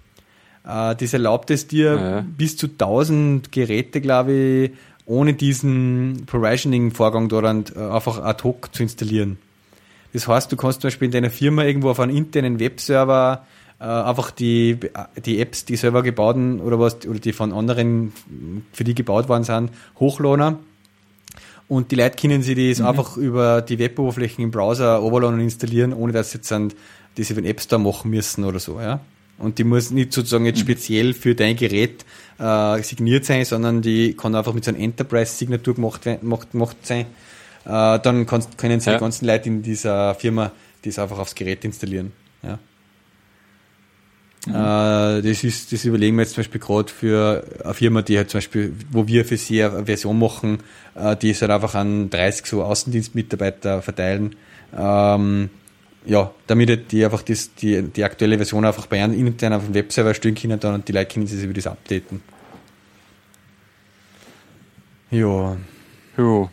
Äh, das erlaubt es dir, ja. bis zu 1000 Geräte, glaube ich, ohne diesen Provisioning-Vorgang dort äh, einfach ad hoc zu installieren. Das heißt, du kannst zum Beispiel in deiner Firma irgendwo auf einem internen Webserver äh, einfach die, die Apps, die selber gebauten oder was, oder die von anderen für die gebaut worden sind, hochladen. Und die Leute können sich das einfach über die Weboberflächen im Browser runterladen und installieren, ohne dass sie jetzt über den App Store machen müssen oder so, ja. Und die muss nicht sozusagen jetzt speziell für dein Gerät äh, signiert sein, sondern die kann einfach mit so einer Enterprise-Signatur gemacht, gemacht, gemacht sein. Äh, dann kannst, können sie Ja. die ganzen Leute in dieser Firma das einfach aufs Gerät installieren. Ja. Äh, das ist, das überlegen wir jetzt zum Beispiel gerade für eine Firma, die halt zum Beispiel, wo wir für sie eine Version machen, äh, die es halt einfach an 30 so Außendienstmitarbeiter verteilen. Ähm, ja, damit halt die einfach das, die, die aktuelle Version einfach bei einem intern auf dem Webserver stellen können dann und die Leute können sich über das updaten. Ja. Jo.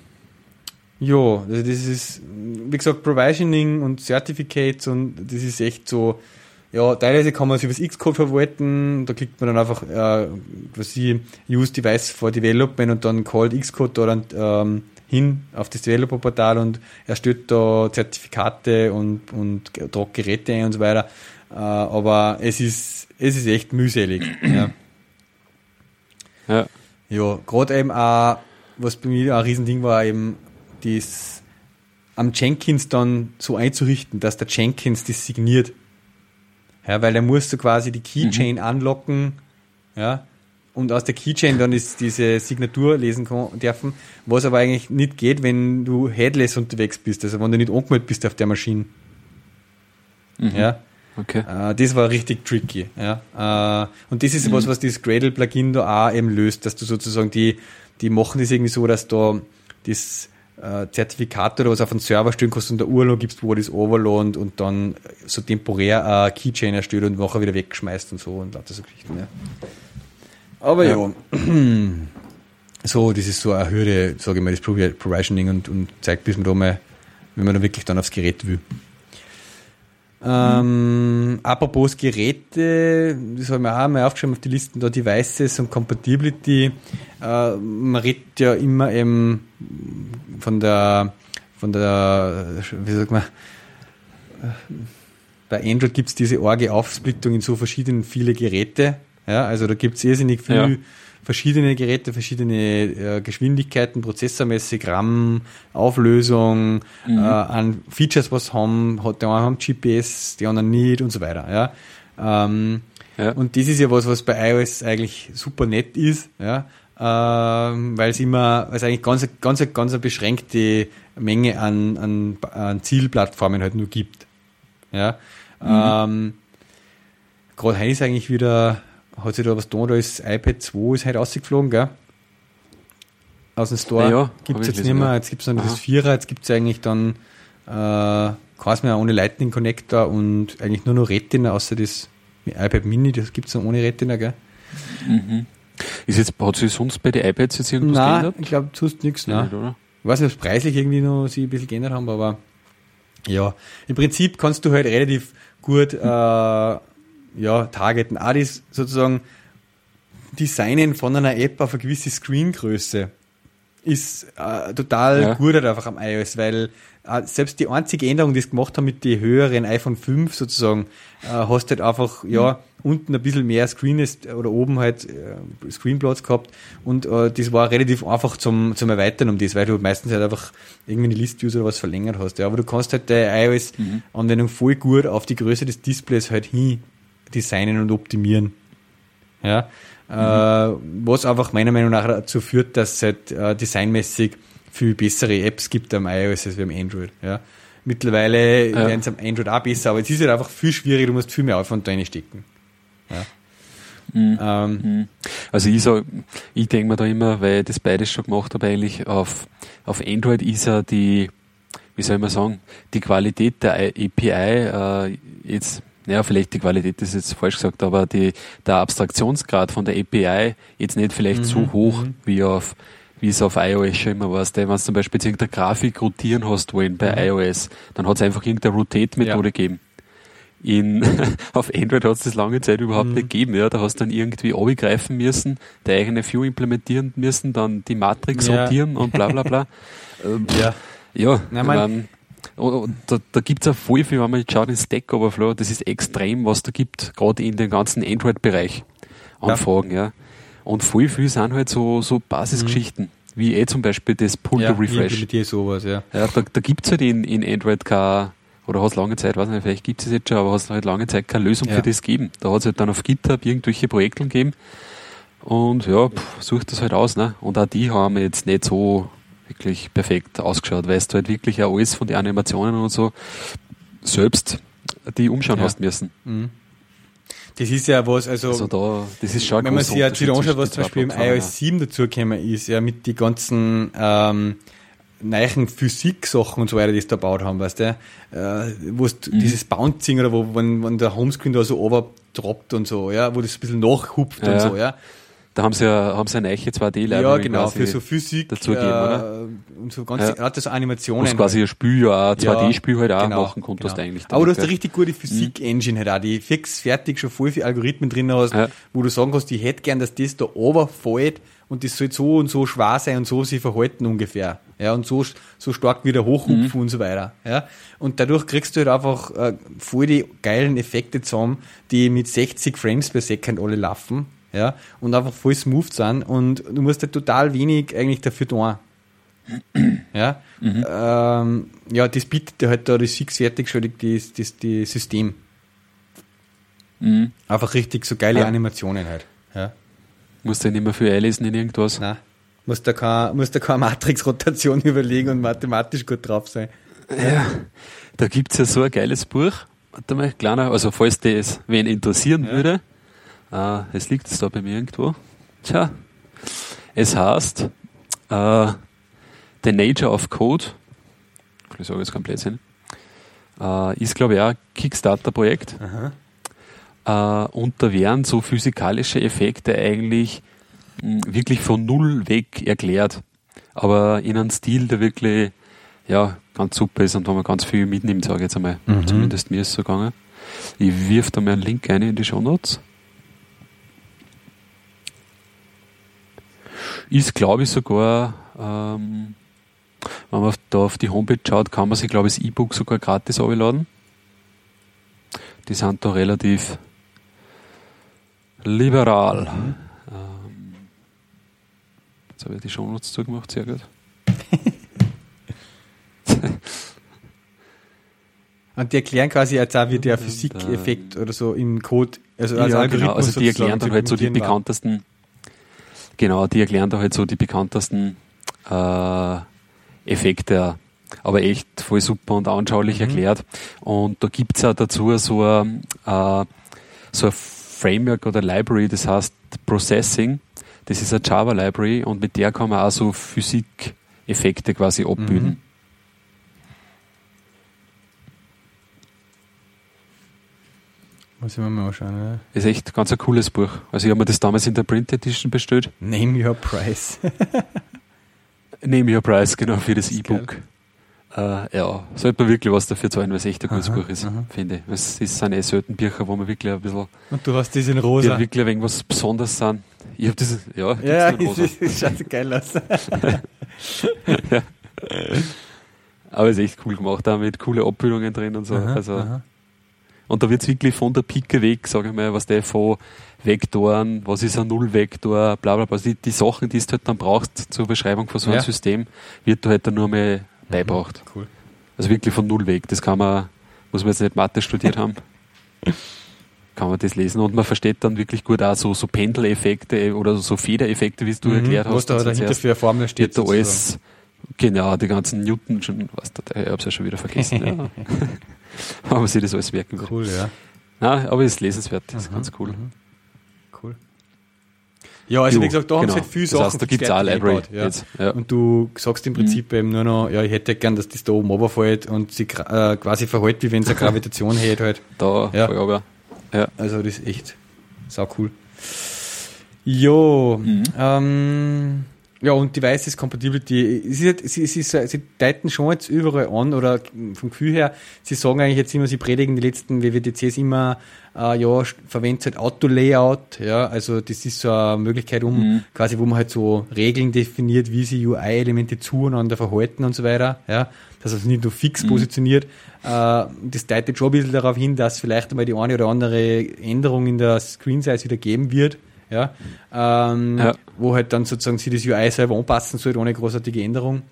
Ja, also das ist, wie gesagt, Provisioning und Certificates und das ist echt so, ja, teilweise kann man es über das Xcode verwalten, da klickt man dann einfach äh, quasi Use Device for Development und dann called Xcode da dann ähm, hin auf das Developer-Portal und erstellt da Zertifikate und, und tragt Geräte ein und so weiter. Äh, aber es ist, es ist echt mühselig. ja. Ja. Ja, gerade eben auch, was bei mir ein Riesending war, eben das am Jenkins dann so einzurichten, dass der Jenkins das signiert. Ja, weil er muss so quasi die Keychain anlocken, ja, und aus der Keychain dann ist diese Signatur lesen dürfen, was aber eigentlich nicht geht, wenn du headless unterwegs bist, also wenn du nicht angemeldet bist auf der Maschine. Ja. Okay. Äh, das war richtig tricky. Ja. Äh, und das ist was, was das Gradle-Plugin da auch eben löst, dass du sozusagen die, die machen das irgendwie so, dass da das äh, Zertifikat oder was auf einen Server stellen kannst und der URL gibst, wo das overlohnt und dann so temporär ein Keychain erstellt und nachher wieder wegschmeißt und so und lauter so Geschichten. Ja. Aber ja. Ja. so, das ist so eine Hürde, sage ich mal, das Provi- Provisioning und, und zeigt, bis man da mal, wenn man da wirklich dann aufs Gerät will. Ähm, apropos Geräte, das habe ich mir auch mal aufgeschrieben auf die Listen, da Devices und Compatibility. Äh, man redet ja immer eben von der, von der, wie sagt man, bei Android gibt es diese arge Aufsplittung in so verschiedenen viele Geräte. Ja, also da gibt es irrsinnig viel Ja. verschiedene Geräte, verschiedene äh, Geschwindigkeiten, prozessormäßig, RAM, Auflösung, äh, an Features, was haben, hat der eine haben GPS, die anderen nicht und so weiter. Ja. Ähm, ja. Und das ist ja was, was bei iOS eigentlich super nett ist, ja, ähm, weil es immer, weil es eigentlich ganz, ganz, ganz eine beschränkte Menge an, an, an Zielplattformen halt nur gibt. Ja. Mhm. Ähm, Gerade heute ist eigentlich wieder, hat sich da was getan, da ist iPad 2 ist heute rausgeflogen, gell? Aus dem Store. Ja, gibt es jetzt nicht mehr, jetzt gibt es noch das Vierer, jetzt gibt es eigentlich dann äh, keins mehr ohne Lightning Connector und eigentlich nur noch Retina, außer das iPad Mini, das gibt es noch ohne Retina, gell? Mhm. Ist jetzt, hat sich sonst bei den iPads jetzt irgendwas nein, geändert? ich glaube, sonst nichts, nein. Nicht, oder? Ich weiß nicht, ob es preislich irgendwie noch sich ein bisschen geändert haben, aber ja, im Prinzip kannst du halt relativ gut äh, ja, targeten. Auch das sozusagen Designen von einer App auf eine gewisse Screengröße ist äh, total ja. gut halt einfach am iOS, weil äh, selbst die einzige Änderung, die es gemacht haben mit den höheren iPhone 5 sozusagen, äh, hast halt einfach, ja, mhm. unten ein bisschen mehr Screen ist, oder oben halt äh, Screenplatz gehabt und äh, das war relativ einfach zum, zum Erweitern um das, weil du meistens halt einfach irgendwie eine List-Views oder was verlängert hast. Ja, aber du kannst halt deine iOS-Anwendung voll gut auf die Größe des Displays halt hin designen und optimieren. Ja, mhm. äh, was einfach meiner Meinung nach dazu führt, dass es halt äh, designmäßig viel bessere Apps gibt am iOS als am Android. Ja. Mittlerweile ja. werden es am Android auch besser, aber es ist halt einfach viel schwieriger, du musst viel mehr Aufwand da reinstecken. Ja. Mhm. Ähm, mhm. also ich sag, ich denke mir da immer, weil ich das beides schon gemacht habe, eigentlich auf, auf Android ist ja die, wie soll man sagen, die Qualität der API äh, jetzt, naja, vielleicht die Qualität ist jetzt falsch gesagt, aber die, der Abstraktionsgrad von der API jetzt nicht vielleicht mhm. so hoch mhm. wie auf wie es auf iOS schon immer war. Wenn du zum Beispiel irgendeine Grafik rotieren hast wollen bei mhm. iOS, dann hat es einfach irgendeine Rotate-Methode ja. gegeben. In, auf Android hat es das lange Zeit überhaupt mhm. nicht gegeben. Ja. Da hast du dann irgendwie abgreifen müssen, die eigene View implementieren müssen, dann die Matrix ja. sortieren und bla bla bla. ähm, ja, ja Na, mein, oh, da, da gibt es auch voll viel, wenn man jetzt schaut in Stack Overflow, das ist extrem, was da gibt, gerade in dem ganzen Android-Bereich. Anfragen, ja. ja. Und voll viel sind halt so, so Basisgeschichten. Mhm. Wie eh zum Beispiel das Pull ja, to Refresh. Ja, sowas, ja. ja da da gibt es halt in, in Android kein, oder hat es lange Zeit, weiß nicht, vielleicht gibt es jetzt schon, aber hat es halt lange Zeit keine Lösung ja. für das gegeben. Da hat es halt dann auf GitHub irgendwelche Projekte gegeben. Und ja, pff, sucht das halt aus, ne? Und auch die haben jetzt nicht so wirklich perfekt ausgeschaut, weil du halt wirklich auch alles von den Animationen und so selbst die umschauen ja. hast müssen. Mhm. Das ist ja was, also, also da, das ist schon wenn man sich jetzt wieder anschaut, was zum Beispiel im iOS 7 dazugekommen ist, ja, mit den ganzen ähm, neuen Physik-Sachen und so weiter, die sie da gebaut haben, weißt du, äh, wo mhm. dieses Bouncing oder wo, wenn, wenn der Homescreen da so overdroppt und so, ja, wo das ein bisschen nachhupft ja. und so, ja. Da haben sie ja, haben sie eine eiche 2D-Library Ja, genau, für so Physik. Dazu oder? Äh, und so ganz, ja. hat das Animationen. Du quasi ein Spiel, ja, ein 2D-Spiel halt auch genau, machen konntest genau. eigentlich. Aber du hast eine richtig gute Physik-Engine halt auch, die fix fertig schon voll viele Algorithmen drin hast, ja. wo du sagen kannst, ich hätte gern, dass das da runterfällt und das soll so und so schwer sein und so sich verhalten ungefähr. Ja, und so, so stark wieder hochhupfen mhm. und so weiter. Ja, und dadurch kriegst du halt einfach äh, voll die geilen Effekte zusammen, die mit 60 Frames per Second alle laufen ja, und einfach voll smooth sind und du musst halt total wenig eigentlich dafür tun. Ja, mhm. ähm, ja, das bietet dir halt da das fixfertig schon das, das, das System. Mhm. Einfach richtig so geile ja. Animationen halt. Ja. Musst du nicht mehr viel einlesen in irgendwas? Nein. Musst da keine, musst da keine Matrix-Rotation überlegen und mathematisch gut drauf sein. Ja, da gibt es ja so ein geiles Buch. Warte mal, kleiner, also falls das wen interessieren ja. würde, Uh, es liegt es da bei mir irgendwo. Tja, es heißt uh, The Nature of Code. Ich sage jetzt komplett Blödsinn. Uh, ist, glaube ich, auch ein Kickstarter-Projekt. und da werden so physikalische Effekte eigentlich mh, hm, wirklich von null weg erklärt. Aber in einem Stil, der wirklich ja, ganz super ist und wo man ganz viel mitnimmt, sage ich jetzt einmal. Mhm. Zumindest mir ist es so gegangen. Ich wirf da mal einen Link ein in die Show Notes. Ist, glaube ich, sogar, ähm, wenn man da auf die Homepage schaut, kann man sich, glaube ich, das E-Book sogar gratis abladen. Die sind da relativ liberal. Mhm. Ähm, jetzt habe ich die Shownotes zugemacht, sehr gut. Und die erklären quasi jetzt auch, wie der Physikeffekt oder so im Code, also als ja, genau. Also die erklären dann halt so die bekanntesten, genau, die erklären da halt so die bekanntesten äh, Effekte aber echt voll super und anschaulich mhm. erklärt. Und da gibt's auch dazu so ein, äh, so ein Framework oder Library, das heißt Processing. Das ist eine Java Library und mit der kann man auch so Physikeffekte quasi abbilden. Mhm. Muss ich mir mal anschauen. Ja. Ist echt ganz ein cooles Buch. Also ich habe mir das damals in der Print Edition bestellt. Name Your Price. Name Your Price, genau, für das E-Book. Äh, ja, sollte man wirklich was dafür zahlen, weil es echt ein gutes aha, Buch ist, aha. finde ich. Es sind eh selten Bücher, wo man wirklich ein bisschen. Und du hast das in rosa. Die wirklich ein wenig was Besonderes sind. Ich habe das, ja, ja in rosa. Das schaut geil aus. ja. Aber es ist echt cool gemacht, da mit coole Abbildungen drin und so. Aha, also, und da wird es wirklich von der Pike weg, sage ich mal, was der von Vektoren, was ist ein Nullvektor, bla bla bla. Also die, die Sachen, die du halt dann brauchst zur Beschreibung von so einem ja. System, wird da halt dann nur mal beibracht. Cool. Also wirklich von null weg. Das kann man, muss man jetzt nicht Mathe studiert haben. kann man das lesen und man versteht dann wirklich gut auch so, so Pendeleffekte oder so Federeffekte, wie es du mhm, erklärt hast. Was da dahinter für eine Formel steht. Da alles, genau, die ganzen Newton, schon, was da, ich hab's ja schon wieder vergessen. ja. aber sich das alles merken. Cool, ja. Na, aber es ist lesenswert, das ist mhm, ganz cool. Mhm. Ja, also jo, wie gesagt, da genau. haben sie halt viele Sachen. Das heißt, da gibt es auch Library ja. jetzt. Ja. Und du sagst im Prinzip mhm. eben nur noch, ja, ich hätte gern, dass das da oben runterfällt und sie äh, quasi verhält, wie wenn es eine Gravitation hätte halt. Da, ja. voll aber. Ja. Also das ist echt sau cool. Jo, mhm. ähm, ja, und Devices Compatibility, sie, sie, sie, sie deuten schon jetzt überall an, oder vom Gefühl her, sie sagen eigentlich jetzt immer, sie predigen die letzten WWDCs immer, äh, ja, verwendet halt Auto-Layout, ja, also das ist so eine Möglichkeit, um mhm. quasi, wo man halt so Regeln definiert, wie sie UI-Elemente zueinander verhalten und so weiter, ja, dass es nicht nur fix mhm. positioniert. Äh, das deutet schon ein bisschen darauf hin, dass vielleicht einmal die eine oder andere Änderung in der Screen-Size wieder geben wird, ja, ähm, ja, wo halt dann sozusagen sie das UI selber anpassen soll, ohne großartige Änderung.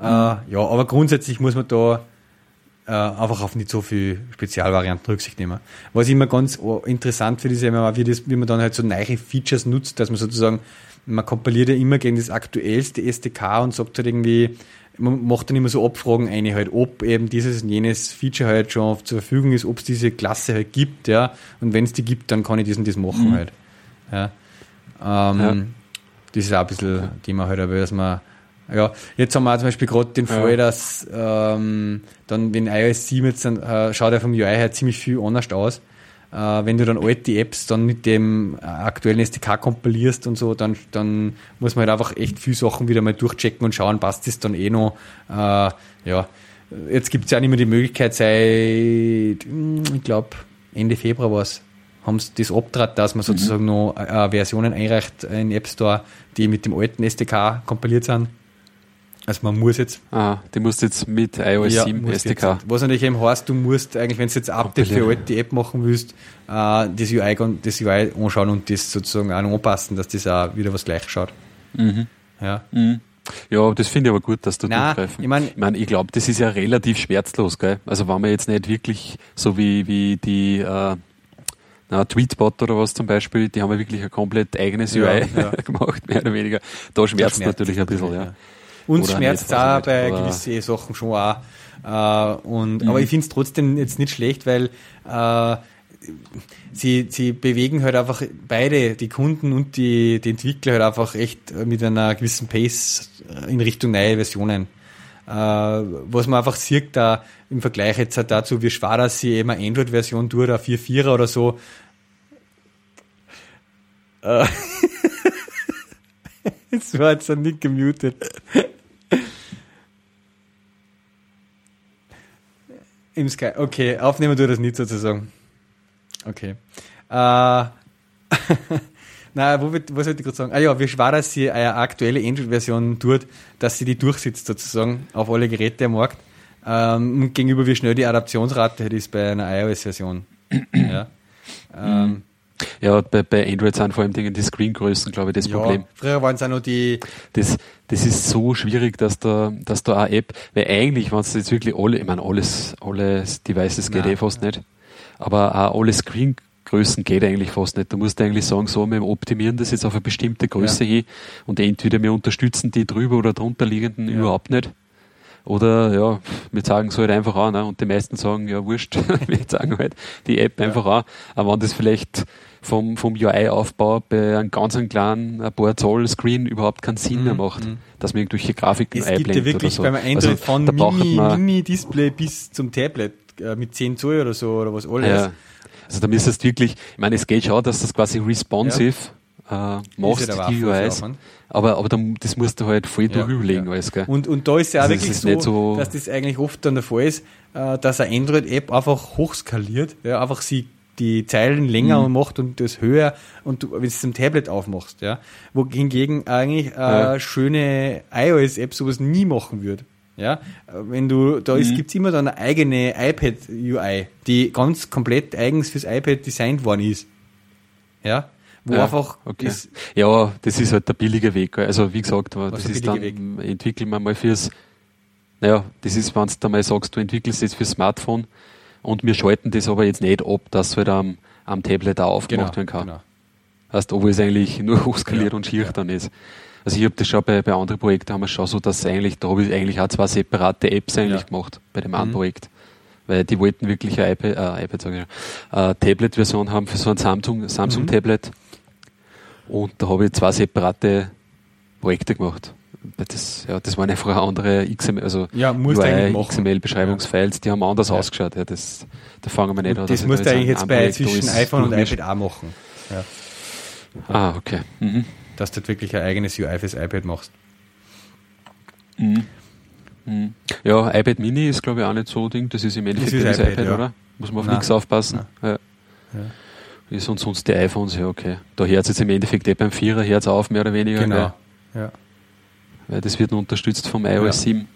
Äh, ja, aber grundsätzlich muss man da äh, einfach auf nicht so viel Spezialvarianten Rücksicht nehmen. Was ich immer ganz interessant finde, ist immer, wie, das, wie man dann halt so neue Features nutzt, dass man sozusagen, man kompiliert ja immer gegen das aktuellste SDK und sagt halt irgendwie, man macht dann immer so Abfragen eine halt, ob eben dieses und jenes Feature halt schon zur Verfügung ist, ob es diese Klasse halt gibt, ja. Und wenn es die gibt, dann kann ich das und das machen mhm. halt. Ja. Ähm, ja. Das ist auch ein bisschen Thema halt, aber dass man ja, jetzt haben wir zum Beispiel gerade den Fall, ja. dass ähm, dann, wenn iOS 7 jetzt dann, äh, schaut er vom UI her ziemlich viel anders aus. Äh, wenn du dann alte Apps dann mit dem äh, aktuellen SDK kompilierst und so, dann, dann muss man halt einfach echt viel Sachen wieder mal durchchecken und schauen, passt das dann eh noch. Äh, ja, jetzt gibt es ja nicht mehr die Möglichkeit, seit, hm, ich glaube, Ende Februar war es, haben sie das abtrat, dass man mhm. sozusagen mhm. noch äh, Versionen einreicht in App Store, die mit dem alten SDK kompiliert sind. Also man muss jetzt. Ah, die musst jetzt mit iOS ja, 7 SDK. Jetzt, was natürlich eben heißt, du musst eigentlich, wenn du jetzt Update für alte App machen willst, äh, das, UI, das UI anschauen und das sozusagen auch anpassen, dass das auch wieder was gleich schaut. Mhm. Ja. Mhm. Ja, das finde ich aber gut, dass du Nein, durchgreifen. Ich meine, ich, mein, ich glaube, das ist ja relativ schmerzlos, gell? Also wenn man jetzt nicht wirklich so wie, wie die äh, na, Tweetbot oder was zum Beispiel, die haben ja wirklich ein komplett eigenes ja, UI ja. gemacht, mehr oder weniger. Da schmerzt es natürlich ein bisschen, ja. Uns schmerzt es auch bei gewissen Sachen schon auch. Äh, und, mhm. Aber ich finde es trotzdem jetzt nicht schlecht, weil äh, sie, sie bewegen halt einfach beide, die Kunden und die, die Entwickler halt einfach echt mit einer gewissen Pace in Richtung neue Versionen. Äh, was man einfach sieht, da im Vergleich jetzt halt dazu, wie schwer dass sie eben eine Android-Version tut, eine 4.4er oder so. Äh, Es war jetzt nicht gemutet. Im Sky. Okay, aufnehmen du das nicht sozusagen. Okay. Äh, Na, wo wird, was wollte ich gerade sagen? Ah ja, wie schwer dass sie eine aktuelle Android-Version tut, dass sie die durchsitzt sozusagen auf alle Geräte am Markt. Ähm, gegenüber wie schnell die Adaptionsrate ist bei einer iOS-Version. ja. Ähm, Ja, bei, bei Android sind vor allem Dingen die Screengrößen, glaube ich, das ja, Problem. Früher waren es auch noch die. Das, das ist so schwierig, dass da, dass da eine App, weil eigentlich, wenn es jetzt wirklich alle, ich meine, alles, alle Devices geht Nein. eh fast nicht, aber auch alle Screengrößen geht eigentlich fast nicht. Du musst eigentlich sagen, so, wir optimieren das jetzt auf eine bestimmte Größe hin und entweder wir unterstützen die drüber oder drunter liegenden Ja. überhaupt nicht. Oder ja, wir zeigen es halt einfach an. Ne? Und die meisten sagen, ja wurscht, wir zeigen halt die App einfach an. Aber wenn das vielleicht vom, vom UI-Aufbau bei einem ganz einen kleinen, ein paar Zoll Screen überhaupt keinen Sinn mehr macht, dass man irgendwelche Grafiken Es gibt ja einblendet wirklich oder so. beim Android Also, von braucht Mini- Mini-Display bis zum Tablet äh, mit 10 Zoll oder so oder was alles. ja, also da müsstest du wirklich, ich meine, es geht schon, dass das quasi responsive äh, machst, ja die UIs, aber, aber dann, das musst du halt voll Ja, durchlegen ja. alles, gell? Und, und da ist ja auch Also es wirklich so, so- dass das eigentlich oft dann der Fall ist, äh, dass eine Android-App einfach hochskaliert, ja, einfach sie die Zeilen länger Mhm. macht und das höher und du, wenn du es im Tablet aufmachst, ja, wo hingegen eigentlich äh, Ja. schöne iOS-App sowas nie machen würde. Ja, wenn du, da Mhm. ist, gibt's immer dann eine eigene iPad-UI, die ganz komplett eigens fürs iPad designt worden ist. Ja, wo Ja, einfach okay. das, Ja, das ist halt der billige Weg. Also wie gesagt, das ist dann, billige entwickeln wir mal fürs, naja, das ist, wenn du mal sagst, du entwickelst jetzt fürs Smartphone und wir schalten das aber jetzt nicht ab, dass es halt am, am Tablet auch aufgemacht werden kann. genau. Heißt, obwohl es eigentlich nur hochskaliert Ja, und schier ja. dann ist. Also ich habe das schon bei, bei anderen Projekten haben wir schon so, dass eigentlich, da habe ich eigentlich auch zwei separate Apps eigentlich Ja. gemacht bei dem einen Mhm. Projekt. Weil die wollten wirklich eine iPad, äh, iPad sag ich, äh, Tablet-Version haben für so ein Samsung, Mhm. Samsung-Tablet. Und da habe ich zwei separate Projekte gemacht. Das, ja, das waren einfach andere XML, also Ja, musst du eigentlich UI, machen. XML-Beschreibungsfiles, die haben anders Ja. ausgeschaut. Ja, das, da fangen wir nicht an. das musst du eigentlich jetzt bei zwischen iPhone und iPad auch machen. Ja. Ah, okay. Mhm. Dass du wirklich ein eigenes UI fürs iPad machst. Mhm. Mhm. Ja, iPad Mini ist glaube ich auch nicht so ein Ding. Das ist im Endeffekt ist das iPad, iPad, ja. oder? Muss man auf Nein. nichts aufpassen. Ja. Ist und sonst die iPhones, ja okay. Da hört es jetzt im Endeffekt eh beim Vierer Herz auf, mehr oder weniger. Genau. Ja. Weil das wird nur unterstützt vom iOS Ja. 7.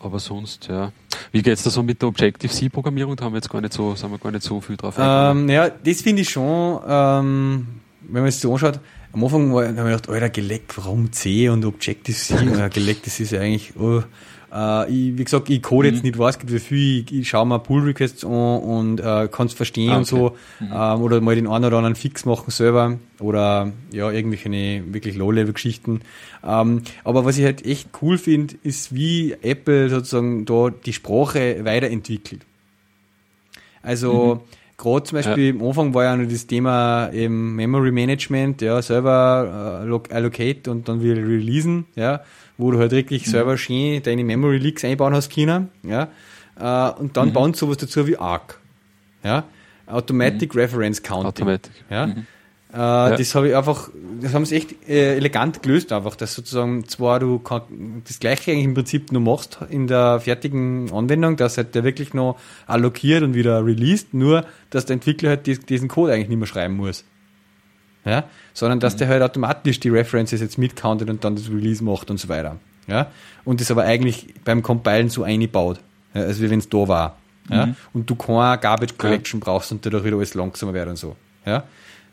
Aber sonst, ja. Wie geht's da so mit der Objective-C-Programmierung? Da haben wir jetzt gar nicht so, sind wir gar nicht so viel drauf. Ähm, ja, das finde ich schon, ähm, wenn man es so anschaut, am Anfang war, da habe ich gedacht, Alter, geleckt, warum C und Objective-C? ja, geleckt, das ist ja eigentlich, oh, äh, ich, wie gesagt, ich code Mhm. jetzt nicht weiß, wie viel, ich, ich schaue mir Pull-Requests an und äh, kann es verstehen Ah, und so, okay. ähm, oder mal den einen oder anderen Fix machen selber oder ja, irgendwelche wirklich Low-Level-Geschichten. Ähm, aber was ich halt echt cool finde, ist, wie Apple sozusagen da die Sprache weiterentwickelt. Also gerade zum Beispiel am Anfang war ja noch das Thema eben Memory Management, ja, selber äh, alloc- allocate und dann wieder releasen, ja, wo du halt wirklich selber schön deine Memory Leaks einbauen hast können, ja, äh, und dann bauen sie sowas dazu wie ARC, ja, Automatic Reference Counting. Automatic. Ja. Mhm. Äh, Das habe ich einfach, das haben sie echt äh, elegant gelöst einfach, dass sozusagen zwar du kann, das gleiche eigentlich im Prinzip nur machst in der fertigen Anwendung, dass halt der wirklich noch allokiert und wieder released, nur dass der Entwickler halt dies, diesen Code eigentlich nicht mehr schreiben muss. Ja, sondern dass der halt automatisch die References jetzt mitcountet und dann das Release macht und so weiter. Ja, und das aber eigentlich beim Compilen so einbaut, ja, als wenn es da war. Ja, und du keine Garbage Collection brauchst und dadurch wieder alles langsamer wird und so. Ja,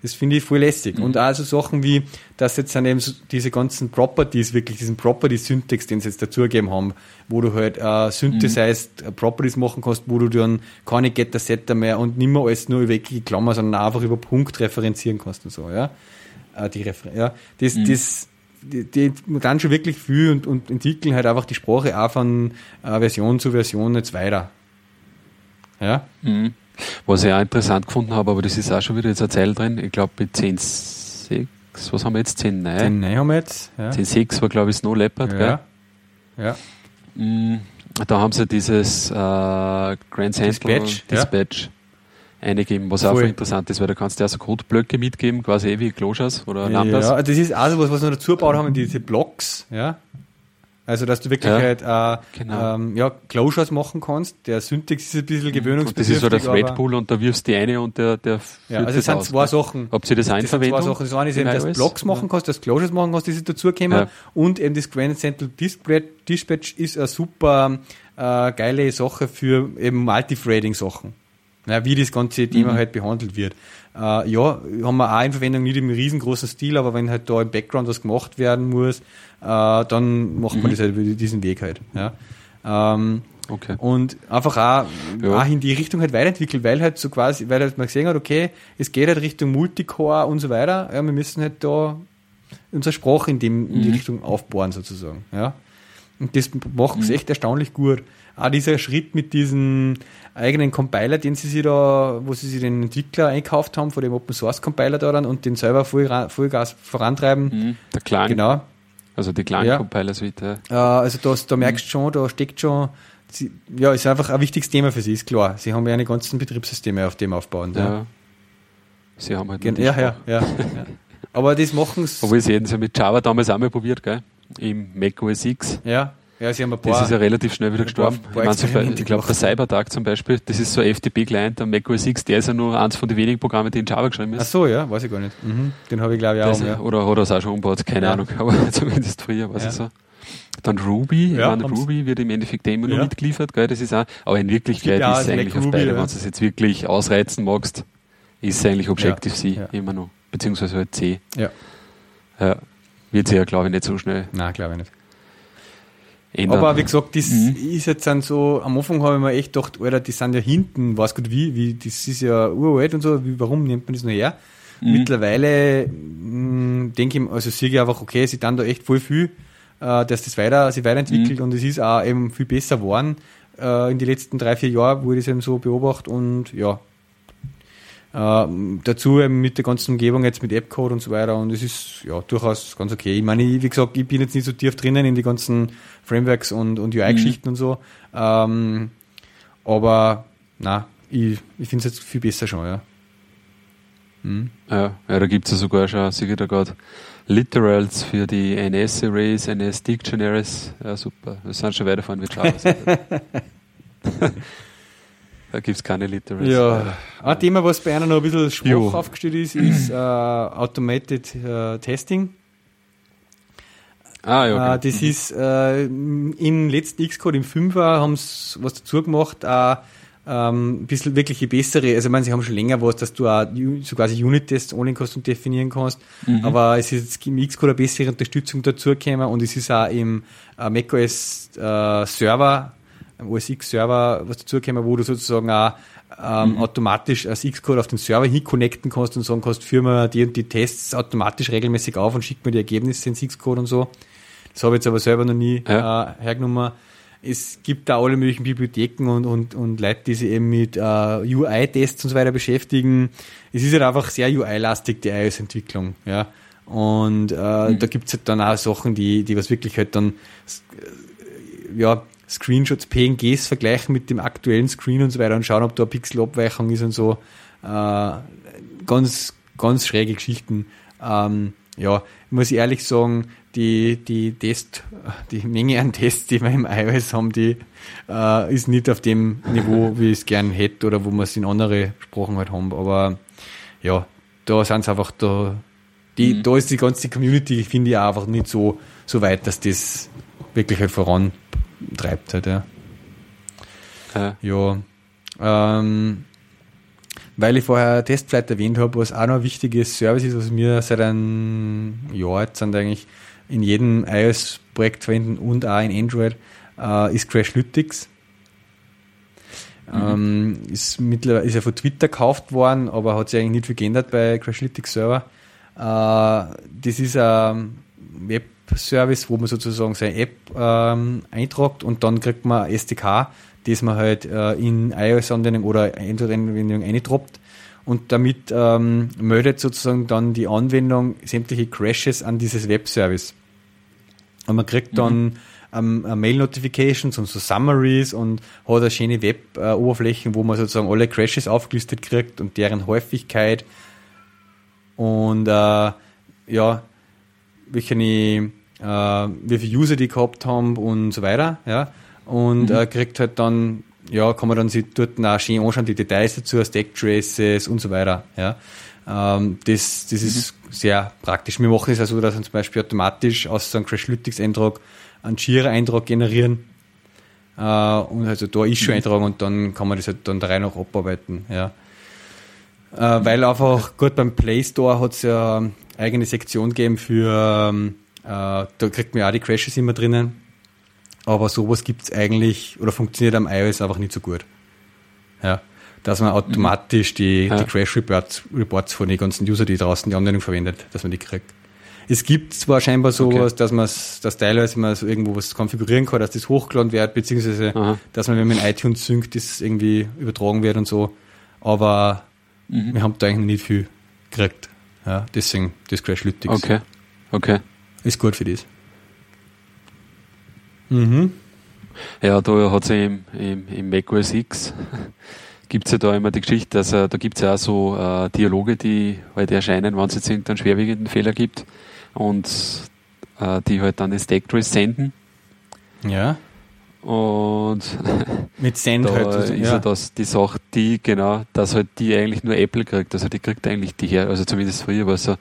das finde ich voll lässig. Und auch so Sachen wie, dass jetzt dann eben so diese ganzen Properties, wirklich diesen Property-Syntax, den sie jetzt dazugegeben haben, wo du halt äh, Synthesized äh, Properties machen kannst, wo du dann keine Getter, Setter mehr und nicht mehr alles nur über eckige Klammer, sondern einfach über Punkt referenzieren kannst und so, ja. Äh, die Refer ja. Das, das, die, die dann schon wirklich viel und, und entwickeln halt einfach die Sprache auch von äh, Version zu Version jetzt weiter. Ja. Mhm. Was ich auch interessant gefunden habe, aber das ist auch schon wieder jetzt eine Zeile drin. Ich glaube, bei 10.6, was haben wir jetzt? 10.9? Den Nein haben wir jetzt. Ja. 10.6 war, glaube ich, Snow Leopard, gell? ja. ja. Mm, Da haben sie dieses äh, Grand Central Dispatch, ja. Dispatch eingegeben, was auch Voll. voll interessant ist, weil da kannst du ja so Codeblöcke mitgeben, quasi eh wie Closures oder Lambdas. Ja, das ist auch so was, was wir dazu gebaut haben, diese Blocks, ja. Also, dass du wirklich Ja, halt, äh, genau. ähm, ja, Closures machen kannst. Der Syntax ist ein bisschen Und das gewöhnungsbedürftig. ist so der aber- Thread-Pool und da wirfst du die eine und der, der Ja, also es sind aus, zwei gell? Sachen. Habt ihr das Das sind zwei? Sachen. Das eine ist eben, dass du? Blocks machen kannst, dass Closures machen kannst, das ist dazugekommen. Ja. Und eben das Grand Central Dispatch, Dispatch ist eine super äh, geile Sache für eben Multithreading-Sachen. ja, wie das ganze Thema Mhm. halt behandelt wird. Äh, ja, haben wir auch in Verwendung nicht im riesengroßen Stil, aber wenn halt da im Background was gemacht werden muss, äh, dann macht man Mhm. das halt über diesen Weg halt. Ja. Ähm, Okay. und einfach auch, Ja. auch in die Richtung halt weiterentwickelt, weil halt so quasi, weil halt man gesehen hat, okay, es geht halt Richtung Multicore und so weiter, ja, wir müssen halt da unsere Sprache in, dem, in die Mhm. Richtung aufbauen sozusagen, ja. Und das macht es echt erstaunlich gut. Auch dieser Schritt mit diesem eigenen Compiler, den sie sich da, wo sie sich den Entwickler einkauft haben, von dem Open Source Compiler da dann und den selber voll, Vollgas vorantreiben. Mhm. Der Clan, Genau. also die Ja. Compiler Suite. Äh, also da, da merkst du schon, da steckt schon, sie, ja, ist einfach ein wichtiges Thema für sie, ist klar. Sie haben ja eine ganzen Betriebssysteme auf dem aufbauen. Ja. Ja, ja. Sie haben halt ja, ja, ja, ja. Aber das machen sie, Obwohl sie hätten es ja mit Java damals auch mal probiert, gell? Im Mac OS X. ja, ja, sie haben ein paar, Das ist ja relativ schnell wieder ein paar- gestorben. paar ich Experimente ich glaube, der. Cybertag zum Beispiel, das ist so ein FTP-Client, der Mac OS X, der ist ja nur eins von den wenigen Programmen, die in Java geschrieben ach ist. so, ja, weiß ich gar nicht. Mhm. Den habe ich glaube ich auch, ja. Oder hat er es auch schon umgebaut, keine Ja. Ahnung, aber zumindest früher war es Ja. so. Dann Ruby, Ja, meine, Ruby wird im Endeffekt immer nur mitgeliefert, gell, das ist auch, aber in Wirklichkeit ist es eigentlich auf Ruby, beide, wenn du es jetzt wirklich ausreizen magst, ist es eigentlich Objective-C immer noch, beziehungsweise halt C. Ja. Wird sich ja, glaube ich, nicht so schnell Nein, glaube ich nicht. Ändern. Aber wie gesagt, das Mhm. ist jetzt dann so, am Anfang habe ich mir echt gedacht, Alter, die sind ja hinten, weiß gut wie, wie, das ist ja uralt und so, wie, warum nimmt man das noch her? Mhm. Mittlerweile mh, denke ich, also sehe ich einfach, okay, sie dann da echt voll viel, äh, dass das weiter, sich weiterentwickelt Mhm. und es ist auch eben viel besser geworden äh, in den letzten drei, vier Jahren, wo ich das eben so beobachte und ja. Äh, dazu eben mit der ganzen Umgebung jetzt mit Appcode und so weiter und es ist ja durchaus ganz okay. Ich meine, ich, wie gesagt, ich bin jetzt nicht so tief drinnen in die ganzen Frameworks und, und UI-Geschichten und so. Ähm, aber na, ich, ich finde es jetzt viel besser schon, ja. Mhm. Ja, ja da gibt es ja sogar schon, sehe ich da gerade, Literals für die NS-Arrays, NS-Dictionaries. Ja, super. Wir sind schon weiterfahren wie Java. da gibt es keine Literals. Ja, ein Thema, was bei einer noch ein bisschen schwach Jo. aufgestellt ist, ist äh, Automated äh, Testing. Ah, ja. Äh, okay. das ist äh, im letzten Xcode im 5er haben sie was dazu gemacht, auch ähm, ein bisschen wirklich bessere, also ich meine, sie haben schon länger was, dass du auch so quasi Unit-Tests kannst und definieren kannst, Mhm. aber es ist jetzt im Xcode eine bessere Unterstützung dazu gekommen und es ist auch im äh, macOS äh, Server, im OS X Server was dazu gekommen, wo du sozusagen auch ähm, automatisch als Xcode auf den Server hinconnecten kannst und sagen kannst, führ mir die und die Tests automatisch regelmäßig auf und schick mir die Ergebnisse ins Xcode und so. Das habe ich jetzt aber selber noch nie Ja. äh, hergenommen. Es gibt da alle möglichen Bibliotheken und, und, und Leute, die sich eben mit äh, UI-Tests und so weiter beschäftigen. Es ist halt einfach sehr UI-lastig, die iOS-Entwicklung. Ja. Und äh, da gibt es halt dann auch Sachen, die, die was wirklich halt dann ja, Screenshots, PNGs vergleichen mit dem aktuellen Screen und so weiter und schauen, ob da Pixelabweichung ist und so. Äh, ganz, ganz schräge Geschichten. Ähm, ja, ich muss ehrlich sagen, die, die Test, die Menge an Tests, die wir im iOS haben, die äh, ist nicht auf dem Niveau, wie ich es gern hätte oder wo wir es in andere Sprachen halt haben. Aber ja, da sind es einfach da, die, Mhm. da ist die ganze Community, finde ich, auch einfach nicht so, so weit, dass das wirklich halt vorantreibt halt, ja. Ja. Ja. Ähm, weil ich vorher Testflight erwähnt habe, was auch noch ein wichtiges Service ist, was wir seit einem Jahr jetzt sind eigentlich in jedem iOS-Projekt verwenden und auch in Android, äh, ist Crashlytics. Ähm, ist, mittlerweile, ist ja von Twitter gekauft worden, aber hat sich eigentlich nicht viel geändert bei Crashlytics Server. Äh, das ist ein Web-Service, wo man sozusagen seine App ähm, eintragt und dann kriegt man ein SDK, das man halt äh, in iOS-Anwendung oder Android-Anwendung eintroppt. Und damit ähm, meldet sozusagen dann die Anwendung sämtliche Crashes an dieses Web-Service. Und man kriegt dann ähm, äh, Mail-Notifications und so Summaries und hat eine schöne Web-Oberflächen, wo man sozusagen alle Crashes aufgelistet kriegt und deren Häufigkeit. Und äh, ja, welche, äh, wie viele User die gehabt haben und so weiter, ja. Und äh, kriegt halt dann, ja, kann man dann sich dort auch schön anschauen, die Details dazu, Stack Traces und so weiter, ja. Ähm, das, das ist sehr praktisch. Wir machen es also, dass wir zum Beispiel automatisch aus so einem Crashlytics-Eintrag einen Jira-Eintrag generieren Äh, und also da ist schon eintragen und dann kann man das halt dann da rein noch abarbeiten. Ja. Äh, weil einfach, gut, beim Play Store hat es ja eigene Sektion gegeben für, ähm, äh, da kriegt man ja auch die Crashes immer drinnen. Aber sowas gibt es eigentlich oder funktioniert am iOS einfach nicht so gut. Ja. Dass man automatisch die, Ja. die Crash Reports, Reports von den ganzen User, die draußen die Anwendung verwendet, dass man die kriegt. Es gibt zwar scheinbar sowas, dass man dass teilweise man so irgendwo was konfigurieren kann, dass das hochgeladen wird, beziehungsweise Aha. dass man, wenn man in iTunes synkt, das irgendwie übertragen wird und so. Aber Mhm. wir haben da eigentlich nicht viel gekriegt. Ja, deswegen das Crash Lytics Okay. Okay. ist gut für das. Mhm. Ja, da hat es ja im, im, im Mac OS X gibt es ja da immer die Geschichte, dass äh, da gibt es ja auch so äh, Dialoge, die halt erscheinen, wenn es jetzt irgendeinen schwerwiegenden Fehler gibt und äh, die halt dann das Stack senden Ja. Und Mit Send da halt. ist ja ja. das die Sache, die, genau, dass halt die eigentlich nur Apple kriegt. Also die kriegt eigentlich die her, also zumindest früher war es so,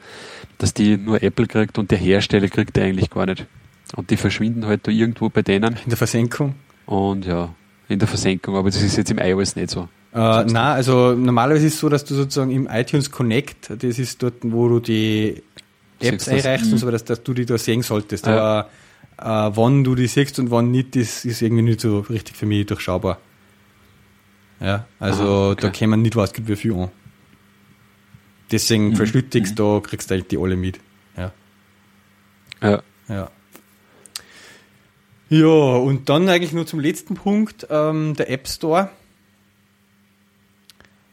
dass die nur Apple kriegt und der Hersteller kriegt die eigentlich gar nicht. Und die verschwinden halt da irgendwo bei denen In der Versenkung. und ja, in der Versenkung, aber das ist jetzt im iOS nicht so. Äh, na, also normalerweise ist es so, dass du sozusagen im iTunes Connect, das ist dort, wo du die Apps einreichst und Mhm. so, dass, dass du die da sehen solltest. Ja. Aber äh, wann du die siehst und wann nicht, das ist irgendwie nicht so richtig für mich durchschaubar. Ja, also Aha, okay. da kann man nicht was wie viel an. Deswegen Mhm. Verschlüttigst, da kriegst du eigentlich die alle mit. Ja. Ja. Ja. Ja, und dann eigentlich nur zum letzten Punkt, ähm, der App Store.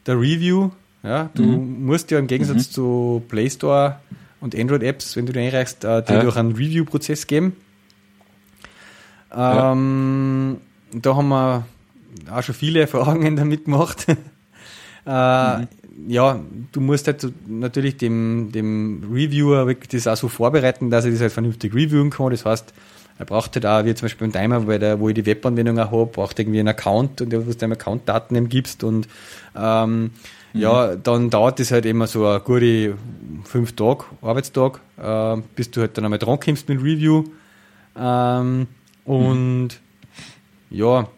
Der Review. Ja, du musst ja im Gegensatz zu Play Store und Android-Apps, wenn du die einreichst, äh, dir Ja. durch einen Review-Prozess geben. Ähm, Da haben wir auch schon viele Erfahrungen damit gemacht. äh, Ja, du musst halt natürlich dem, dem Reviewer wirklich das auch so vorbereiten, dass er das halt vernünftig reviewen kann. Das heißt, er braucht halt auch, wie zum Beispiel beim Timer, bei der, wo ich die Webanwendung auch habe, braucht irgendwie einen Account und wo du deinem Account-Daten eben gibst und ähm, ja, dann dauert das halt immer so eine gute fünf Tage, Arbeitstag, äh, bis du halt dann einmal dran kommst mit dem Review. Ähm, und ja,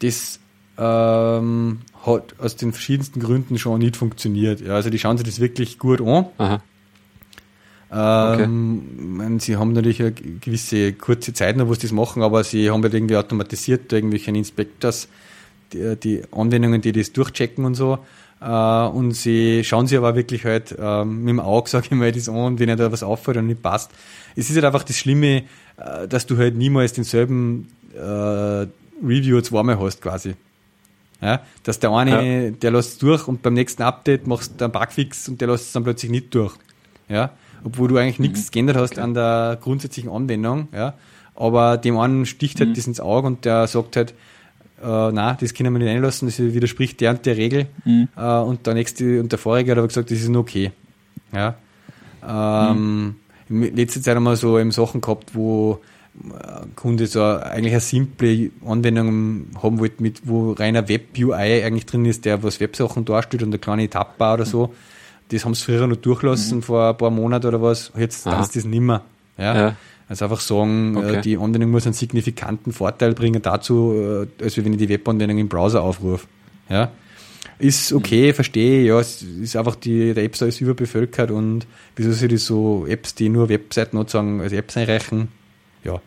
das ähm, hat aus den verschiedensten Gründen schon nicht funktioniert. Ja, also die schauen sich das wirklich gut an. Aha. Ähm, meine, sie haben natürlich eine gewisse kurze Zeit noch, wo sie das machen, aber sie haben halt irgendwie automatisiert irgendwelche Inspectors, die, die Anwendungen, die das durchchecken und so. Äh, und sie schauen sich aber wirklich halt ähm, mit dem Auge, sage ich mal, das an, und wenn da was auffällt und nicht passt. Es ist halt einfach das Schlimme, äh, dass du halt niemals denselben äh, Review zweimal hast quasi. Ja, dass der eine, der lässt es durch und beim nächsten Update machst du einen Bugfix und der lässt es dann plötzlich nicht durch. Ja, obwohl du eigentlich nichts geändert hast an der grundsätzlichen Anwendung. Ja, aber dem einen sticht halt das ins Auge und der sagt halt, äh, na, das können wir nicht einlassen, das widerspricht der und der Regel. Äh, und der nächste und der vorige hat aber gesagt, das ist nur okay. Ja. Ähm, in letzter Zeit haben wir so eben Sachen gehabt, wo ein Kunde so eigentlich eine simple Anwendung haben wollte, mit, wo reiner Web-UI eigentlich drin ist, der was Websachen darstellt und eine kleine Etappe oder so. Das haben sie früher noch durchlassen, vor ein paar Monaten oder was. Jetzt ist das nimmer. Ja. Ja. Also einfach sagen, Okay. äh, die Anwendung muss einen signifikanten Vorteil bringen dazu, äh, als wenn ich die Webanwendung im Browser aufrufe. Ja. Ist okay, verstehe, ja, es ist einfach die, der App Store ist überbevölkert und wieso soll ich so Apps, die nur Webseiten sozusagen als Apps einreichen? Ja.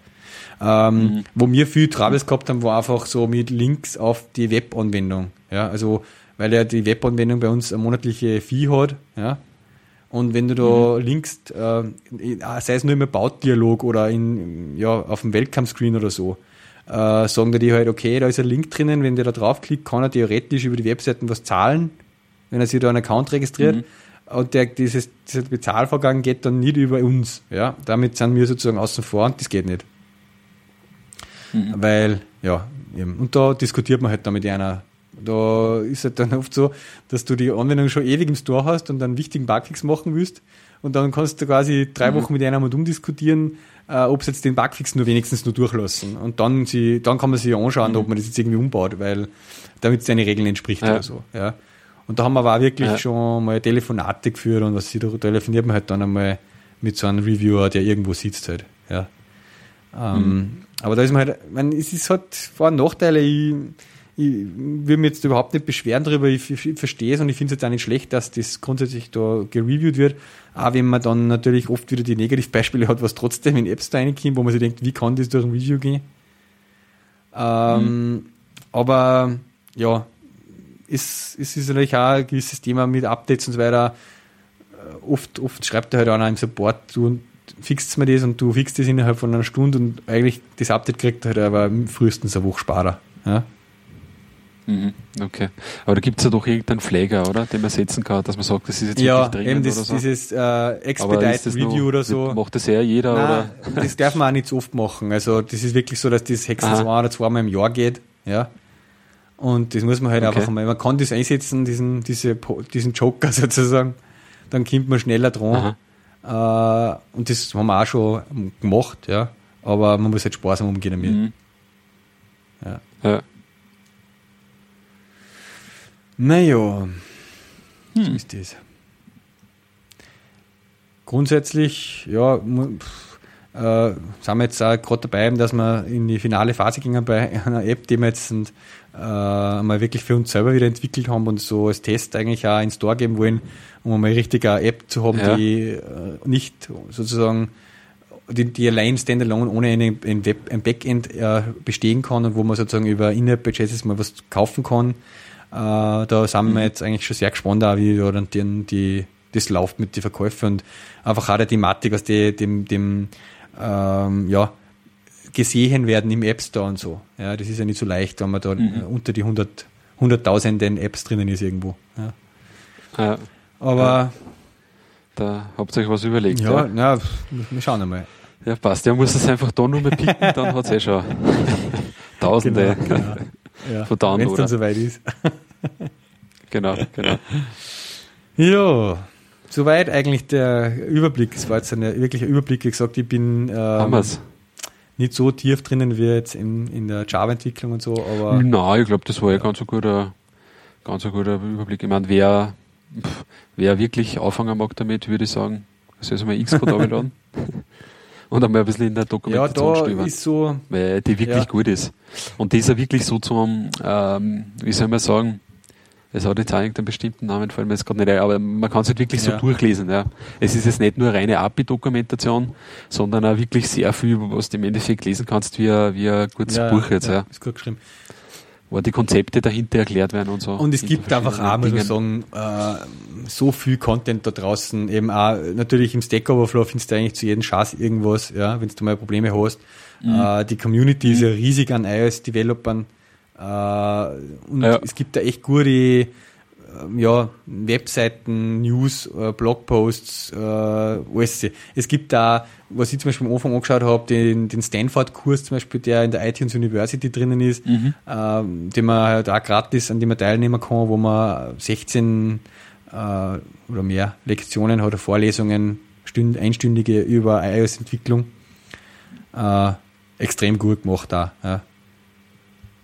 Ähm, Wo wir viel Troubles gehabt haben, war einfach so mit Links auf die Webanwendung. Ja, also, weil ja die Webanwendung bei uns eine monatliche Fee hat, ja. Und wenn du da linkst, äh, sei es nur im About-Dialog oder in, ja, auf dem Welcome-Screen oder so, äh, sagen dir die halt, okay, da ist ein Link drinnen, wenn der da draufklickt, kann er theoretisch über die Webseiten was zahlen, wenn er sich da einen Account registriert. Und der, dieses, dieser Bezahlvorgang geht dann nicht über uns. Ja? Damit sind wir sozusagen außen vor und das geht nicht. Weil, ja, eben. und da diskutiert man halt dann mit einer. Da ist halt dann oft so, dass du die Anwendung schon ewig im Store hast und einen wichtigen Bugfix machen willst. Und dann kannst du quasi drei Wochen mit einer mal umdiskutieren, äh, ob sie jetzt den Bugfix nur wenigstens nur durchlassen. Und dann, sie, dann kann man sich anschauen, ob man das jetzt irgendwie umbaut, weil damit es deinen Regeln entspricht Ja. oder so. Ja. Und da haben wir aber auch wirklich Ja. schon mal Telefonate geführt und was sie da telefoniert man halt dann einmal mit so einem Reviewer, der irgendwo sitzt halt. Ja. Ähm, aber da ist man halt, ich meine, es ist halt Vor- und Nachteile. Ich, ich will mich jetzt überhaupt nicht beschweren darüber. Ich, ich verstehe es und ich finde es jetzt auch nicht schlecht, dass das grundsätzlich da gereviewt wird. Auch wenn man dann natürlich oft wieder die Negativbeispiele hat, was trotzdem in Apps da reinkommt, wo man sich denkt, wie kann das durch ein Review gehen? Ähm, mhm. Aber ja, es, es ist natürlich auch ein gewisses Thema mit Updates und so weiter. Äh, oft, oft schreibt er halt einer im Support, du fixst mir das und du fixst das innerhalb von einer Stunde und eigentlich das Update kriegt halt aber frühestens eine Woche Sparer. Ja? Mhm, okay. Aber da gibt es ja doch irgendeinen Flagger, oder? Den man setzen kann, dass man sagt, das ist jetzt ja, wirklich dringend eben das, oder so. dieses äh, Expedite Review oder so. Macht das ja jeder, Nein, oder? das darf man auch nicht so oft machen. Also das ist wirklich so, dass das höchstens ein oder zweimal im Jahr geht. Ja. Und das muss man halt okay. einfach mal, man kann das einsetzen, diesen, diese, diesen Joker sozusagen, dann kommt man schneller dran. Äh, und das haben wir auch schon gemacht, ja. Aber man muss halt sparsam umgehen damit. Mhm. Ja. ja. Naja, hm. so ist das. Grundsätzlich, ja, äh, sind wir jetzt auch gerade dabei, dass wir in die finale Phase gingen bei einer App, die wir jetzt sind, äh, mal wirklich für uns selber wieder entwickelt haben und so als Test eigentlich auch ins Store geben wollen, um mal richtig eine App zu haben, ja. die äh, nicht sozusagen die, die allein standalone ohne eine, ein, Web, ein Backend äh, bestehen kann und wo man sozusagen über In-App-Purchases mal was kaufen kann. Äh, da sind wir jetzt eigentlich schon sehr gespannt, auch, wie dann die, die, das läuft mit den Verkäufen und einfach auch der Thematik, aus dem, dem, dem ähm, ja, gesehen werden im App Store und so. Ja, das ist ja nicht so leicht, wenn man da mhm. unter die 100, hunderttausenden Apps drinnen ist irgendwo. Ja. ja. Aber ja. da habt ihr euch was überlegt. Ja, ja? wir schauen einmal. Ja, passt. Der muss es einfach da nur mehr picken, dann hat es eh schon Tausende genau, genau. Ja, von Wenn es dann soweit ist. Genau, genau. Ja, soweit eigentlich der Überblick. Es war jetzt ein wirklicher Überblick. Wie gesagt, ich bin ähm, nicht so tief drinnen wie jetzt in, in der Java-Entwicklung und so, aber. Nein, ich glaube, das war ja ganz ein guter, ganz ein guter Überblick. Ich meine, wer, wer wirklich anfangen mag damit, würde ich sagen, soll es mal Xcode runterladen. und einmal ein bisschen in der Dokumentation ja, da stöbern, ist so, weil die wirklich ja. gut ist. Und die ist ja wirklich so zum, ähm, wie soll man sagen, es hat jetzt auch irgendeinen bestimmten Namen, fallen mir jetzt gerade nicht ein, aber man kann es halt wirklich ja. so durchlesen. Ja. Es ist jetzt nicht nur reine API-Dokumentation, sondern auch wirklich sehr viel, was du im Endeffekt lesen kannst, wie ein, wie ein kurzes ja, Buch jetzt. Ja. Ist gut geschrieben. Wo die Konzepte dahinter erklärt werden und so. Und es gibt einfach auch, muss ich sagen, äh, so viel Content da draußen. Eben auch, natürlich im Stack Overflow findest du eigentlich zu jedem Schatz irgendwas, ja, wenn du mal Probleme hast. Mhm. Äh, die Community mhm. ist ja riesig an iOS-Developern. Äh, und ja. es gibt da echt gute äh, ja, Webseiten, News, äh, Blogposts, äh, alles. Es gibt da, was ich zum Beispiel am Anfang angeschaut habe, den, den Stanford-Kurs zum Beispiel, der in der iTunes University drinnen ist, mhm. äh, den man halt auch gratis, an dem man teilnehmen kann, wo man 16 äh, oder mehr Lektionen hat, oder Vorlesungen, stünd, einstündige über iOS-Entwicklung. Äh, extrem gut gemacht da. Ja.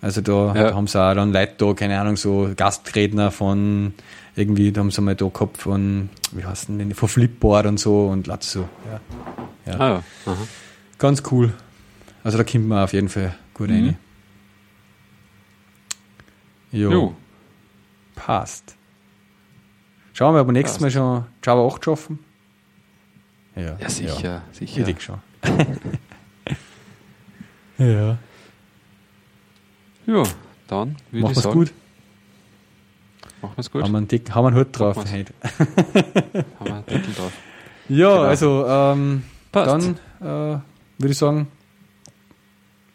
Also da, ja. da haben sie auch dann Leute da, keine Ahnung, so Gastredner von irgendwie, da haben sie mal da gehabt von, wie heißt denn von Flipboard und so und lauter so. Ja. ja. Ah, ja. Ganz cool. Also da kommt man auf jeden Fall gut mhm. rein. Jo. jo. Passt. Schauen wir, ob wir nächstes Passt. Mal schon Java 8 schaffen. Ja, ja sicher, ja. sicher. Ich denke schon. ja. Ja, dann würde ich sagen. gut. Machen wir es gut. Haben wir einen, Dick, haben wir einen Hut drauf. haben wir einen Deckel drauf. Ja, genau. also ähm, dann äh, würde ich sagen,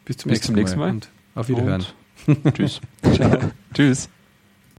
bis zum nächsten, nächsten Mal. Mal. Und auf Wiederhören. Und tschüss. Tschüss.